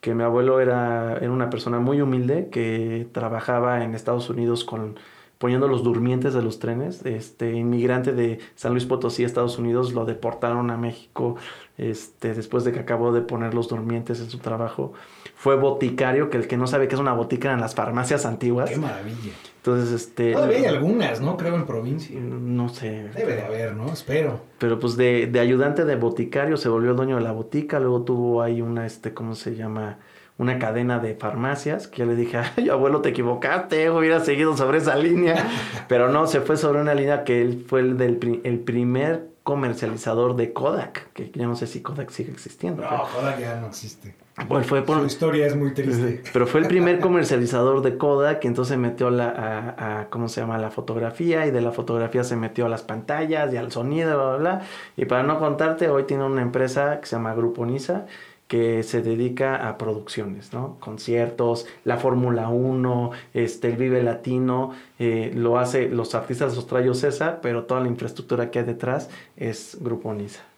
Que mi abuelo era, era una persona muy humilde que trabajaba en Estados Unidos con, poniendo los durmientes de los trenes. Este inmigrante de San Luis Potosí, Estados Unidos, lo deportaron a México este, después de que acabó de poner los durmientes en su trabajo. Fue boticario, que el que no sabe qué es una botica eran las farmacias antiguas. Qué maravilla. Entonces, este... Todavía hay algunas, ¿no? Creo en provincia. No sé. Debe de haber, ¿no? Espero. Pero pues de, de ayudante de boticario se volvió dueño de la botica, luego tuvo ahí una, este, ¿cómo se llama? Una cadena de farmacias, que yo le dije, ay, abuelo, te equivocaste, hubiera seguido sobre esa línea. Pero no, se fue sobre una línea que él fue el, del, el primer comercializador de Kodak, que yo no sé si Kodak sigue existiendo. No, joda que ya no existe. Pues fue por, Su historia es muy triste. pero fue el primer comercializador de Kodak, que entonces metió la, a, a- ¿cómo se llama? La fotografía, y de la fotografía se metió a las pantallas y al sonido, bla, bla, bla. Y para no contarte, hoy tiene una empresa que se llama Grupo Nisa, que se dedica a producciones, ¿no? Conciertos, la Fórmula 1, este, el Vive Latino, eh, lo hace, los artistas los trae César, pero toda la infraestructura que hay detrás es Grupo Nisa.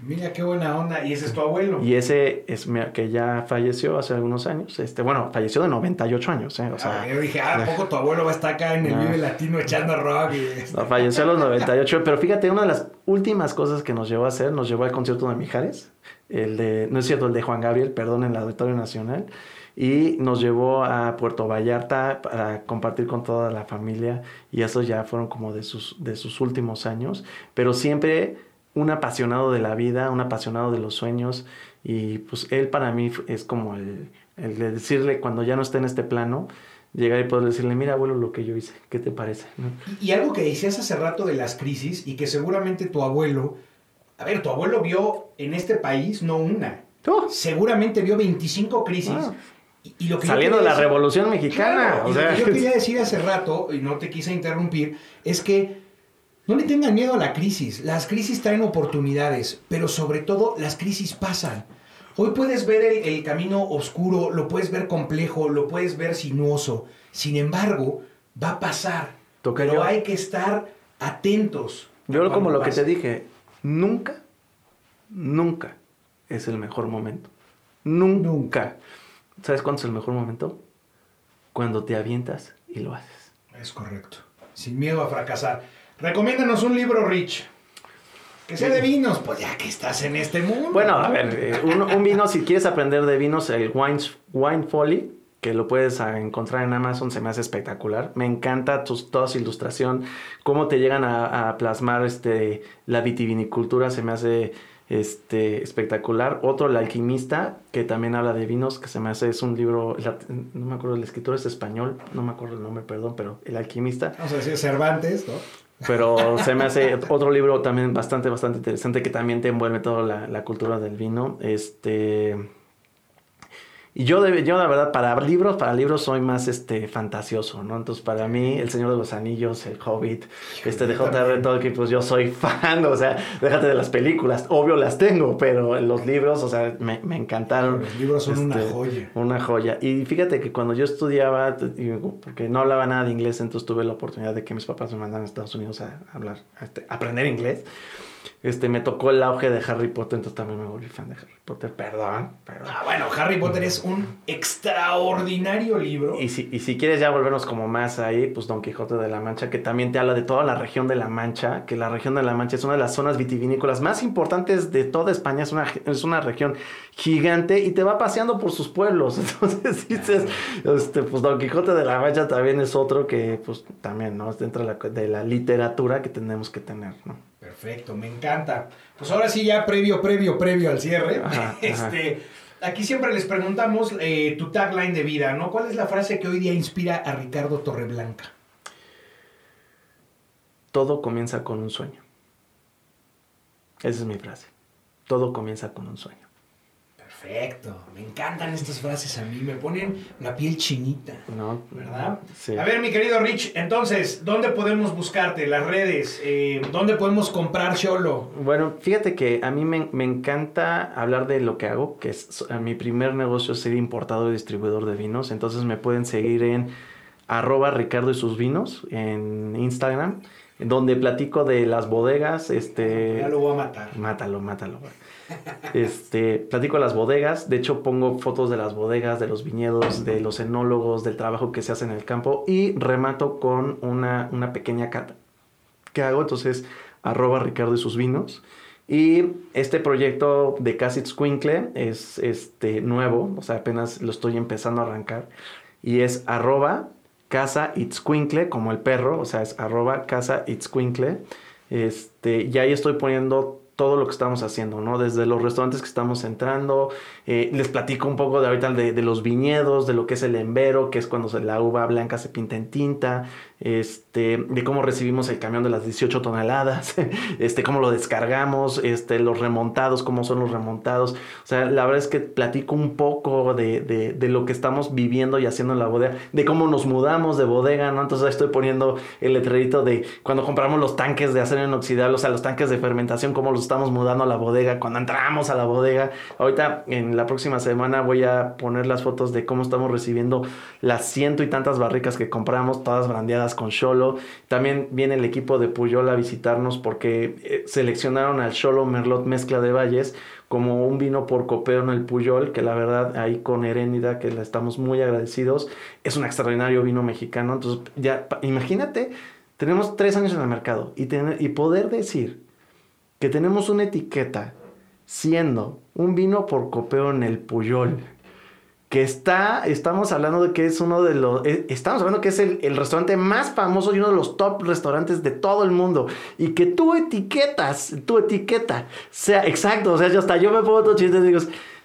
Mira qué buena onda. Y ese es tu abuelo. Y ese es que ya falleció hace algunos años. Este, bueno, falleció de 98 años. ¿eh? O sea, ah, yo dije, ah, ¿a poco tu abuelo va a estar acá en el Vive Latino echando rock? Y... No, falleció a los 98. pero fíjate, una de las últimas cosas que nos llevó a hacer, nos llevó al concierto de Mijares. El de, no es cierto, el de Juan Gabriel, perdón, en el Auditorio Nacional. Y nos llevó a Puerto Vallarta para compartir con toda la familia. Y esos ya fueron como de sus, de sus últimos años. Pero siempre un apasionado de la vida, un apasionado de los sueños y pues él para mí es como el, el de decirle cuando ya no esté en este plano, llegar y poder decirle, mira abuelo lo que yo hice, ¿qué te parece? Y, algo que decías hace rato de las crisis y que seguramente tu abuelo, a ver, tu abuelo vio en este país no una, ¡Oh! seguramente vio 25 crisis. Ah. Y, lo que Saliendo de la Revolución Mexicana. o sea, lo que yo quería decir hace rato, y no te quise interrumpir, es que no le tengan miedo a la crisis. Las crisis traen oportunidades, pero sobre todo las crisis pasan. Hoy puedes ver el, camino oscuro, lo puedes ver complejo, lo puedes ver sinuoso. Sin embargo, va a pasar. pero hay que estar atentos. Yo como lo que te dije, nunca, nunca es el mejor momento. Nunca. ¿Sabes cuándo es el mejor momento? Cuando te avientas y lo haces. Es correcto. Sin miedo a fracasar. Recomiéndanos un libro, Rich. Que sea de vinos, pues ya que estás en este mundo. Bueno, a ver, eh, un, vino, si quieres aprender de vinos, el Wine, Wine Folly, que lo puedes encontrar en Amazon, se me hace espectacular. Me encanta tus, toda su ilustración, cómo te llegan a, plasmar este, la vitivinicultura, se me hace este, espectacular. Otro, El alquimista, que también habla de vinos, que se me hace, es un libro, no me acuerdo, el escritor es español, no me acuerdo el nombre, perdón, pero El alquimista. Vamos a decir Cervantes, ¿no? Pero se me hace otro libro también bastante, bastante interesante que también te envuelve toda la, la cultura del vino. Este. Y yo, de, yo, la verdad, para libros, para libros soy más este, fantasioso, ¿no? Entonces, para mí, El Señor de los Anillos, El Hobbit, este de J.R. Tolkien, pues yo soy fan, o sea, déjate de las películas, obvio las tengo, pero los libros, o sea, me, me encantaron. Los libros son una este, joya. Una joya. Y fíjate que cuando yo estudiaba, porque no hablaba nada de inglés, entonces tuve la oportunidad de que mis papás me mandaran a Estados Unidos a hablar, a este, aprender inglés este, me tocó el auge de Harry Potter, entonces también me volví fan de Harry Potter, perdón. perdón. Ah, bueno, Harry Potter es un extraordinario libro. Y si, y si quieres ya volvernos como más ahí, pues Don Quijote de la Mancha, que también te habla de toda la región de la Mancha, que la región de la Mancha es una de las zonas vitivinícolas más importantes de toda España, es una, es una región gigante y te va paseando por sus pueblos. Entonces dices, este, pues Don Quijote de la Mancha también es otro que, pues también, ¿no? Es dentro de la, de la literatura que tenemos que tener, ¿no? Perfecto, me encanta. Pues ahora sí, ya previo, previo, previo al cierre. este, Aquí siempre les preguntamos eh, tu tagline de vida, ¿no? ¿Cuál es la frase que hoy día inspira a Ricardo Torreblanca? Todo comienza con un sueño. Esa es mi frase. Todo comienza con un sueño. Perfecto, me encantan estas frases a mí, me ponen la piel chinita. No, ¿verdad? Sí. A ver, mi querido Rich, entonces, ¿dónde podemos buscarte? Las redes, eh, ¿dónde podemos comprar Cholo? Bueno, fíjate que a mí me, encanta hablar de lo que hago, que es mi primer negocio es ser importador y distribuidor de vinos, entonces me pueden seguir en arroba Ricardo y sus vinos en Instagram, donde platico de las bodegas, este... Ya lo voy a matar. Mátalo, mátalo. Este, platico las bodegas, de hecho pongo fotos de las bodegas, de los viñedos, de los enólogos, del trabajo que se hace en el campo y remato con una, pequeña cata que hago, entonces arroba Ricardo y sus vinos. Y este proyecto de Casa Itzcuincle es este, nuevo, o sea, apenas lo estoy empezando a arrancar. Y es arroba Casa Itzcuincle, como el perro, o sea, es arroba Casa Itzcuincle. Este, y ahí estoy poniendo todo lo que estamos haciendo, ¿no? Desde los restaurantes que estamos entrando, eh, les platico un poco de ahorita de, de, los viñedos, de lo que es el embero, que es cuando la uva blanca se pinta en tinta, este, de cómo recibimos el camión de las 18 toneladas, este, cómo lo descargamos, este, los remontados, cómo son los remontados. O sea, la verdad es que platico un poco de, de, lo que estamos viviendo y haciendo en la bodega, de cómo nos mudamos de bodega, ¿no? Entonces estoy poniendo el letrerito de cuando compramos los tanques de acero inoxidable, o sea, los tanques de fermentación, cómo los estamos mudando a la bodega, cuando entramos a la bodega. Ahorita en la próxima semana voy a poner las fotos de cómo estamos recibiendo las ciento y tantas barricas que compramos, todas brandeadas con Cholo. También viene el equipo de Puyol a visitarnos porque eh, seleccionaron al Cholo Merlot Mezcla de Valles como un vino por copeo en el Puyol, que la verdad ahí con Herénida, que le estamos muy agradecidos, es un extraordinario vino mexicano. Entonces, ya, imagínate, tenemos tres años en el mercado y, tener, y poder decir que tenemos una etiqueta siendo un vino por copeo en el Puyol que está, estamos hablando de que es uno de los, eh, estamos hablando que es el, el, restaurante más famoso y uno de los top restaurantes de todo el mundo. Y que tú etiquetas, tu etiqueta, sea exacto, o sea, yo hasta yo me pongo todo chiste y digo,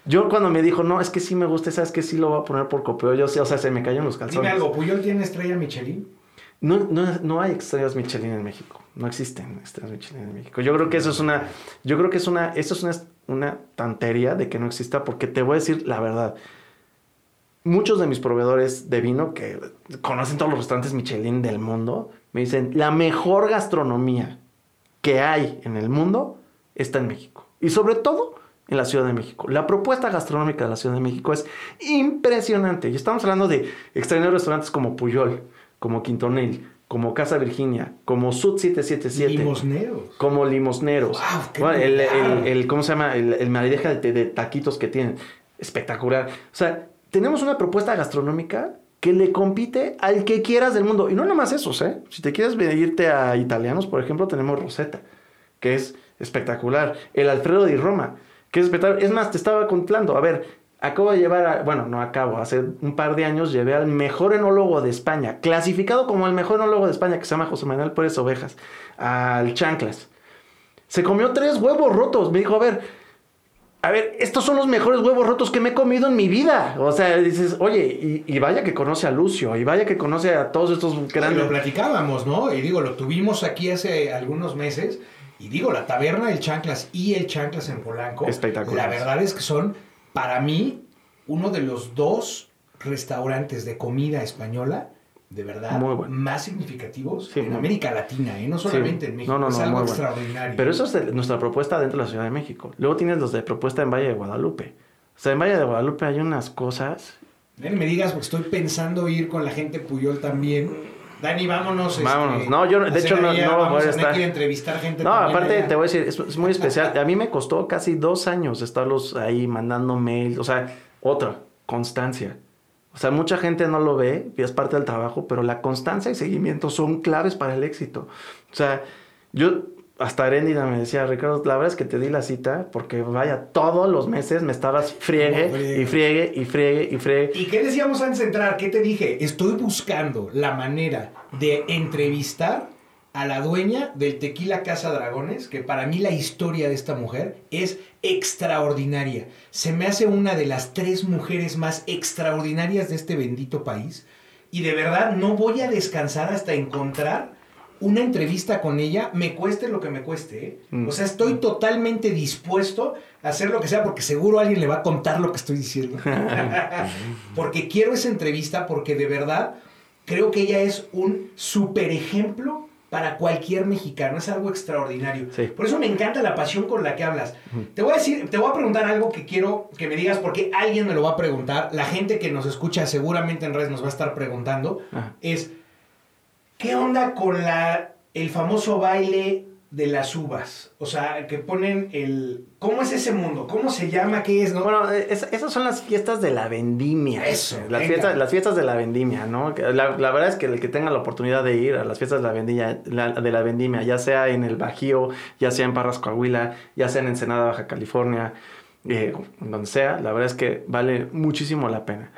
yo cuando me dijo, no, es que sí me gusta, sabes que sí lo voy a poner por copeo, yo sí, o sea, se me cayeron los calzones. Dime algo, ¿Puyol tiene estrella Michelin? No, no, no hay estrellas Michelin en México. No existen estrellas Michelin en México. Yo creo que eso es una, yo creo que es una, eso es una, una tontería de que no exista, porque te voy a decir la verdad muchos de mis proveedores de vino que conocen todos los restaurantes Michelin del mundo, me dicen, la mejor gastronomía que hay en el mundo está en México. Y sobre todo en la Ciudad de México. La propuesta gastronómica de la Ciudad de México es impresionante. Y estamos hablando de extraordinarios restaurantes como Puyol, como Quintonel, como Casa Virginia, como Sud 777. Limosneros. Como Limosneros. Wow, el, el, ¿Cómo se llama? El, el marideja de, de taquitos que tienen. Espectacular. O sea, tenemos una propuesta gastronómica que le compite al que quieras del mundo. Y no nomás eso, ¿eh? Si te quieres irte a italianos, por ejemplo, tenemos Rosetta, que es espectacular. El Alfredo di Roma, que es espectacular. Es más, te estaba contando, a ver, acabo de llevar, a, bueno, no acabo, hace un par de años llevé al mejor enólogo de España, clasificado como el mejor enólogo de España, que se llama José Manuel Pérez Ovejas, al Chanclas. Se comió tres huevos rotos. Me dijo, a ver, a ver, estos son los mejores huevos rotos que me he comido en mi vida. O sea, dices, oye, y, vaya que conoce a Lucio, y vaya que conoce a todos estos grandes. Y lo platicábamos, ¿no? Y digo, lo tuvimos aquí hace algunos meses. Y digo, la taberna del Chanclas y el Chanclas en Polanco. Espectacular. La verdad es que son, para mí, uno de los dos restaurantes de comida española de verdad más significativos en América Latina, ¿eh? no solamente en México. es algo extraordinario. Pero eso es nuestra propuesta dentro de la Ciudad de México. Luego tienes los de propuesta en Valle de Guadalupe. O sea, en Valle de Guadalupe hay unas cosas. Me digas, porque estoy pensando ir con la gente Puyol también. Dani, vámonos. Este, vámonos. no, yo de hecho no, no voy a estar. entrevistar gente. No, aparte te voy a decir, es, es muy especial. A mí me costó casi dos años estarlos ahí mandando mails. O sea, otra, constancia. O sea, mucha gente no lo ve y es parte del trabajo, pero la constancia y seguimiento son claves para el éxito. O sea, yo hasta Arendina me decía, Ricardo, la verdad es que te di la cita porque vaya, todos los meses me estabas friegue y friegue y friegue y friegue. ¿Y qué decíamos antes de entrar? ¿Qué te dije? Estoy buscando la manera de entrevistar a la dueña del Tequila Casa Dragones, que para mí la historia de esta mujer es extraordinaria. Se me hace una de las tres mujeres más extraordinarias de este bendito país. Y de verdad no voy a descansar hasta encontrar una entrevista con ella, me cueste lo que me cueste. ¿eh? Mm. O sea, estoy totalmente dispuesto a hacer lo que sea, porque seguro alguien le va a contar lo que estoy diciendo. porque quiero esa entrevista, porque de verdad creo que ella es un super ejemplo para cualquier mexicano. Es algo extraordinario. Por eso me encanta la pasión con la que hablas. Te voy a decir, te voy a preguntar algo que quiero que me digas porque alguien me lo va a preguntar. La gente que nos escucha seguramente en redes nos va a estar preguntando. Es, ¿qué onda con la, el famoso baile de las uvas. O sea, que ponen el... ¿Cómo es ese mundo? ¿Cómo se llama? ¿Qué es? No? Bueno, esas son las fiestas de la vendimia. Eso. Las, fiestas, las fiestas de la vendimia, ¿no? La, verdad es que el que tenga la oportunidad de ir a las fiestas de la, vendimia, de la vendimia, ya sea en el Bajío, ya sea en Parras Coahuila, ya sea en Ensenada, Baja California, eh, donde sea, la verdad es que vale muchísimo la pena.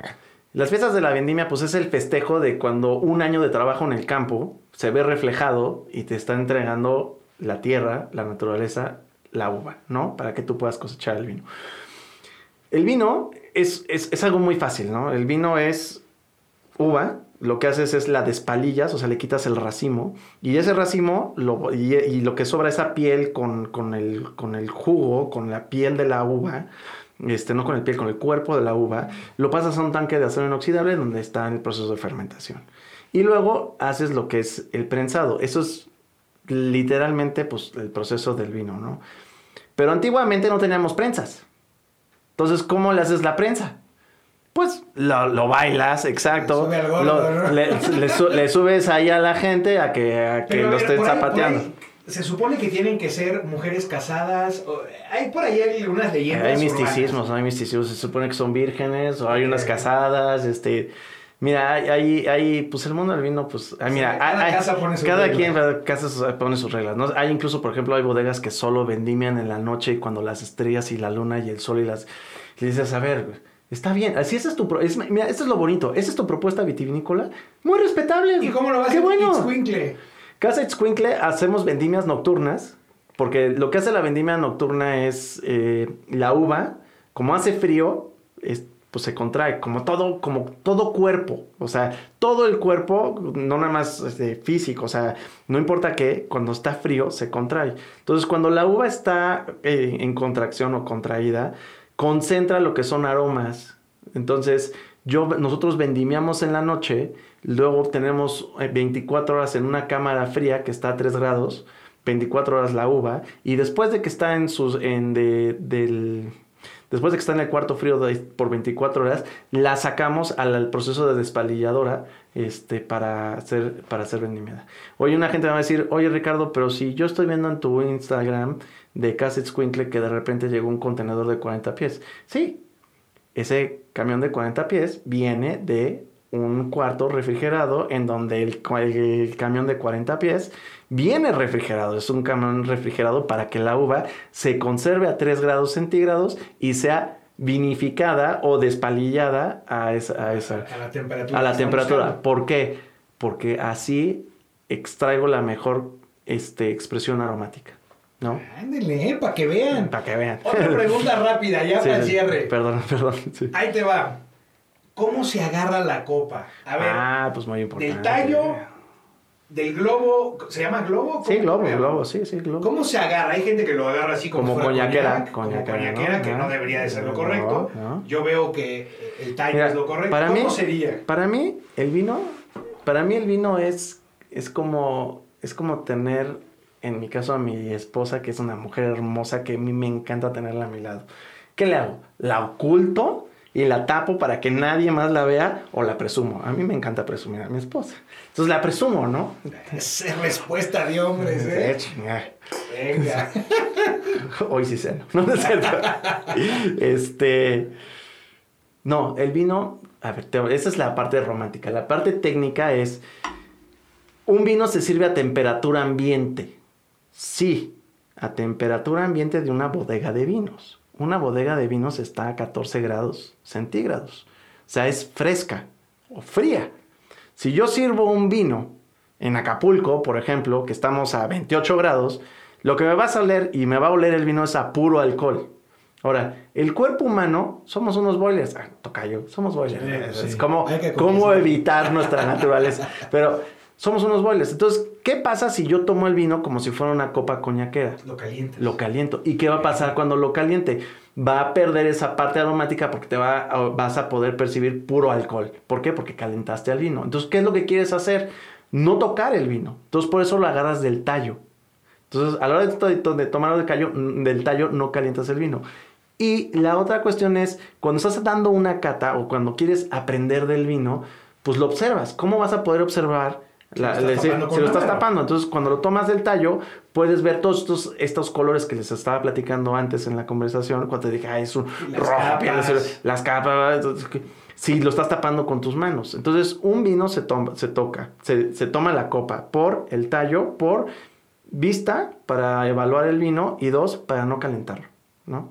Las fiestas de la vendimia, pues es el festejo de cuando un año de trabajo en el campo se ve reflejado y te está entregando la tierra, la naturaleza, la uva, ¿no? Para que tú puedas cosechar el vino. El vino es, algo muy fácil, ¿no? El vino es uva, lo que haces es la despalillas, o sea, le quitas el racimo, y ese racimo lo, y, lo que sobra esa piel con, con, el, con el jugo, con la piel de la uva, este, no con el piel, con el cuerpo de la uva, lo pasas a un tanque de acero inoxidable donde está en el proceso de fermentación. Y luego haces lo que es el prensado. Eso es literalmente pues, el proceso del vino, ¿no? Pero antiguamente no teníamos prensas. Entonces, ¿cómo le haces la prensa? pues lo, bailas, exacto. Le, gordo, le, subes ahí a la gente a que, a que lo estén zapateando. Se supone que tienen que ser mujeres casadas. hay por ahí algunas leyendas. Hay misticismos, hay misticismos. Se supone que son vírgenes o hay unas casadas. Este, Mira, hay, hay, pues el mundo del vino, pues, ah, mira, cada, casa pone cada quien casa pone sus reglas, ¿no? Hay incluso, por ejemplo, hay bodegas que solo vendimian en la noche y cuando las estrellas y la luna y el sol y las... Y dices, a ver, está bien, así esa es tu... Es, mira, esto es lo bonito, esa es tu propuesta vitivinícola, muy respetable. ¿Y cómo lo vas a hacer bueno. Casa Itzcuincle hacemos vendimias nocturnas, porque lo que hace la vendimia nocturna es eh, la uva, como hace frío, es pues se contrae, como todo, como todo cuerpo, o sea, todo el cuerpo, no nada más este, físico, o sea, no importa qué, cuando está frío se contrae. Entonces, cuando la uva está eh, en contracción o contraída, concentra lo que son aromas. Entonces, yo, nosotros vendimiamos en la noche, luego tenemos 24 eh, horas en una cámara fría que está a 3 grados, 24 horas la uva, y después de que está en sus, en de, del Después de que está en el cuarto frío por 24 horas, la sacamos al, proceso de despalilladora este, para hacer, para hacer una gente me va a decir, oye Ricardo, pero si yo estoy viendo en tu Instagram de Cassette Squinkle que de repente llegó un contenedor de 40 pies. Sí, ese camión de 40 pies viene de un cuarto refrigerado en donde el, el, camión de 40 pies viene refrigerado. Es un camión refrigerado para que la uva se conserve a 3 grados centígrados y sea vinificada o despalillada a esa, a esa a la temperatura. A la temperatura. ¿Por qué? Porque así extraigo la mejor este, expresión aromática. ¿No? Ándele, para que vean. Para que vean. Otra pregunta rápida, ya para el cierre. Perdón, perdón. Ahí te va. ¿Cómo se agarra la copa? A ver. Ah, pues muy importante. Del tallo, del globo, ¿se llama globo? Sí, globo, globo, sí, sí, globo. ¿Cómo se agarra? Hay gente que lo agarra así como, como coñaquera, coñaquera, que no debería de ser lo correcto. Yo veo que el tallo es lo correcto. Para ¿Cómo sería? Para mí, el vino, para mí el vino es, es como, es como tener, en mi caso, a mi esposa, que es una mujer hermosa que a mí me encanta tenerla a mi lado. ¿Qué le hago? ¿La oculto? Y la tapo para que nadie más la vea o la presumo. A mí me encanta presumir a mi esposa. Entonces la presumo, ¿no? Es respuesta de hombres, ¿eh? Venga. Hoy sí sé, ¿no? No es cierto. este. No, el vino. A ver, esa es la parte romántica. La parte técnica es. Un vino se sirve a temperatura ambiente. Sí, a temperatura ambiente de una bodega de vinos una bodega de vinos está a 14 grados centígrados. O sea, es fresca o fría. Si yo sirvo un vino en Acapulco, por ejemplo, que estamos a 28 grados, lo que me va a oler y me va a oler el vino es a puro alcohol. Ahora, el cuerpo humano somos unos boilers. Ah, tocayo, somos boilers. Es como cómo evitar nuestra naturaleza. Pero somos unos boilers. Entonces, ¿qué pasa si yo tomo el vino como si fuera una copa coñaquera? Lo caliento. Lo caliento. ¿Y qué va a pasar cuando lo caliente? Va a perder esa parte aromática porque te va vas a poder percibir puro alcohol. ¿Por qué? Porque calentaste el vino. Entonces, ¿qué es lo que quieres hacer? No tocar el vino. Entonces, por eso lo agarras del tallo. Entonces, a la hora de, de tomarlo del, tallo, del tallo, no calientas el vino. Y la otra cuestión es, cuando estás dando una cata o cuando quieres aprender del vino, pues lo observas. ¿Cómo vas a poder observar si, lo estás tapando. Entonces, cuando lo tomas del tallo, puedes ver todos estos, estos colores que les estaba platicando antes en la conversación. Cuando te dije, ah, es un rojo, las capas. si lo estás tapando con tus manos. Entonces, un vino se, toma, se toca, se, se toma la copa por el tallo, por vista para evaluar el vino y dos, para no calentarlo, ¿no?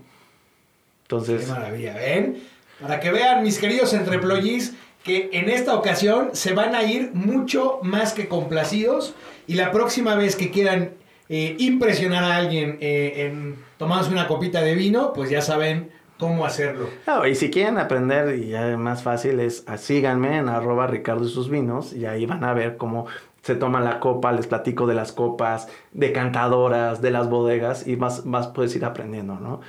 Entonces... Qué maravilla, ¿ven? Para que vean, mis queridos entreployis, que en esta ocasión se van a ir mucho más que complacidos y la próxima vez que quieran eh, impresionar a alguien eh, en tomándose una copita de vino, pues ya saben cómo hacerlo. y si quieren aprender, y ya más fácil es, ah, síganme en arroba Ricardo y sus vinos, y ahí van a ver cómo se toma la copa, les platico de las copas, de cantadoras, de las bodegas, y más, más puedes ir aprendiendo, ¿no?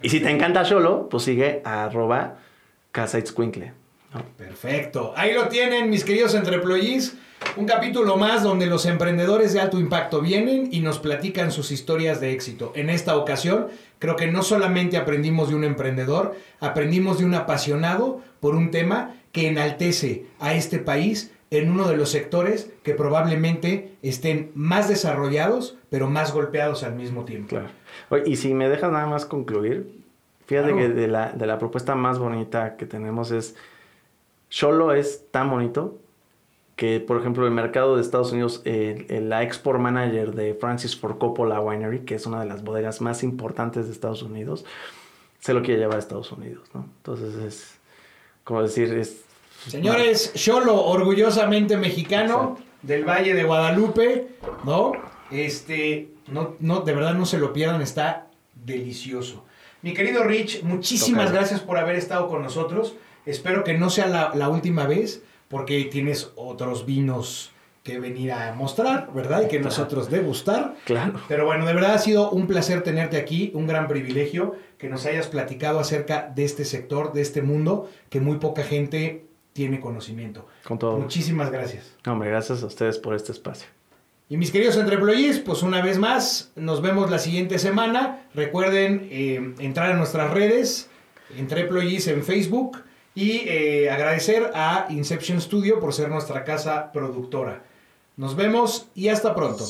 Y si te encanta solo, pues sigue a arroba Casa Perfecto. Ahí lo tienen, mis queridos entreployees. Un capítulo más donde los emprendedores de alto impacto vienen y nos platican sus historias de éxito. En esta ocasión, creo que no solamente aprendimos de un emprendedor, aprendimos de un apasionado por un tema que enaltece a este país en uno de los sectores que probablemente estén más desarrollados, pero más golpeados al mismo tiempo. Claro. Oye, y si me dejas nada más concluir, fíjate que de la, de la propuesta más bonita que tenemos es, solo es tan bonito que, por ejemplo, el mercado de Estados Unidos, la export manager de Francis Ford Coppola Winery, que es una de las bodegas más importantes de Estados Unidos, se lo quiere llevar a Estados Unidos, ¿no? Entonces es, como decir, es... Señores, Cholo, orgullosamente mexicano del Valle de Guadalupe, ¿no? Este, no, no, de verdad no se lo pierdan, está delicioso. Mi querido Rich, muchísimas gracias por haber estado con nosotros. Espero que no sea la, la última vez porque tienes otros vinos que venir a mostrar, ¿verdad? Y que nosotros degustar. Claro. Pero bueno, de verdad ha sido un placer tenerte aquí, un gran privilegio que nos hayas platicado acerca de este sector, de este mundo, que muy poca gente tiene conocimiento. Con todo. Muchísimas gracias. Hombre, gracias a ustedes por este espacio. Y mis queridos entreployees, pues una vez más, nos vemos la siguiente semana. Recuerden eh, entrar a nuestras redes, Entreployees en Facebook, y eh, agradecer a Inception Studio por ser nuestra casa productora. Nos vemos y hasta pronto.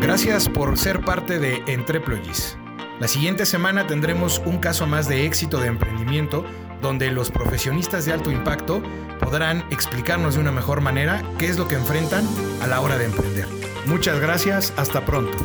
Gracias por ser parte de Entreployees. La siguiente semana tendremos un caso más de éxito de emprendimiento donde los profesionistas de alto impacto podrán explicarnos de una mejor manera qué es lo que enfrentan a la hora de emprender. Muchas gracias, hasta pronto.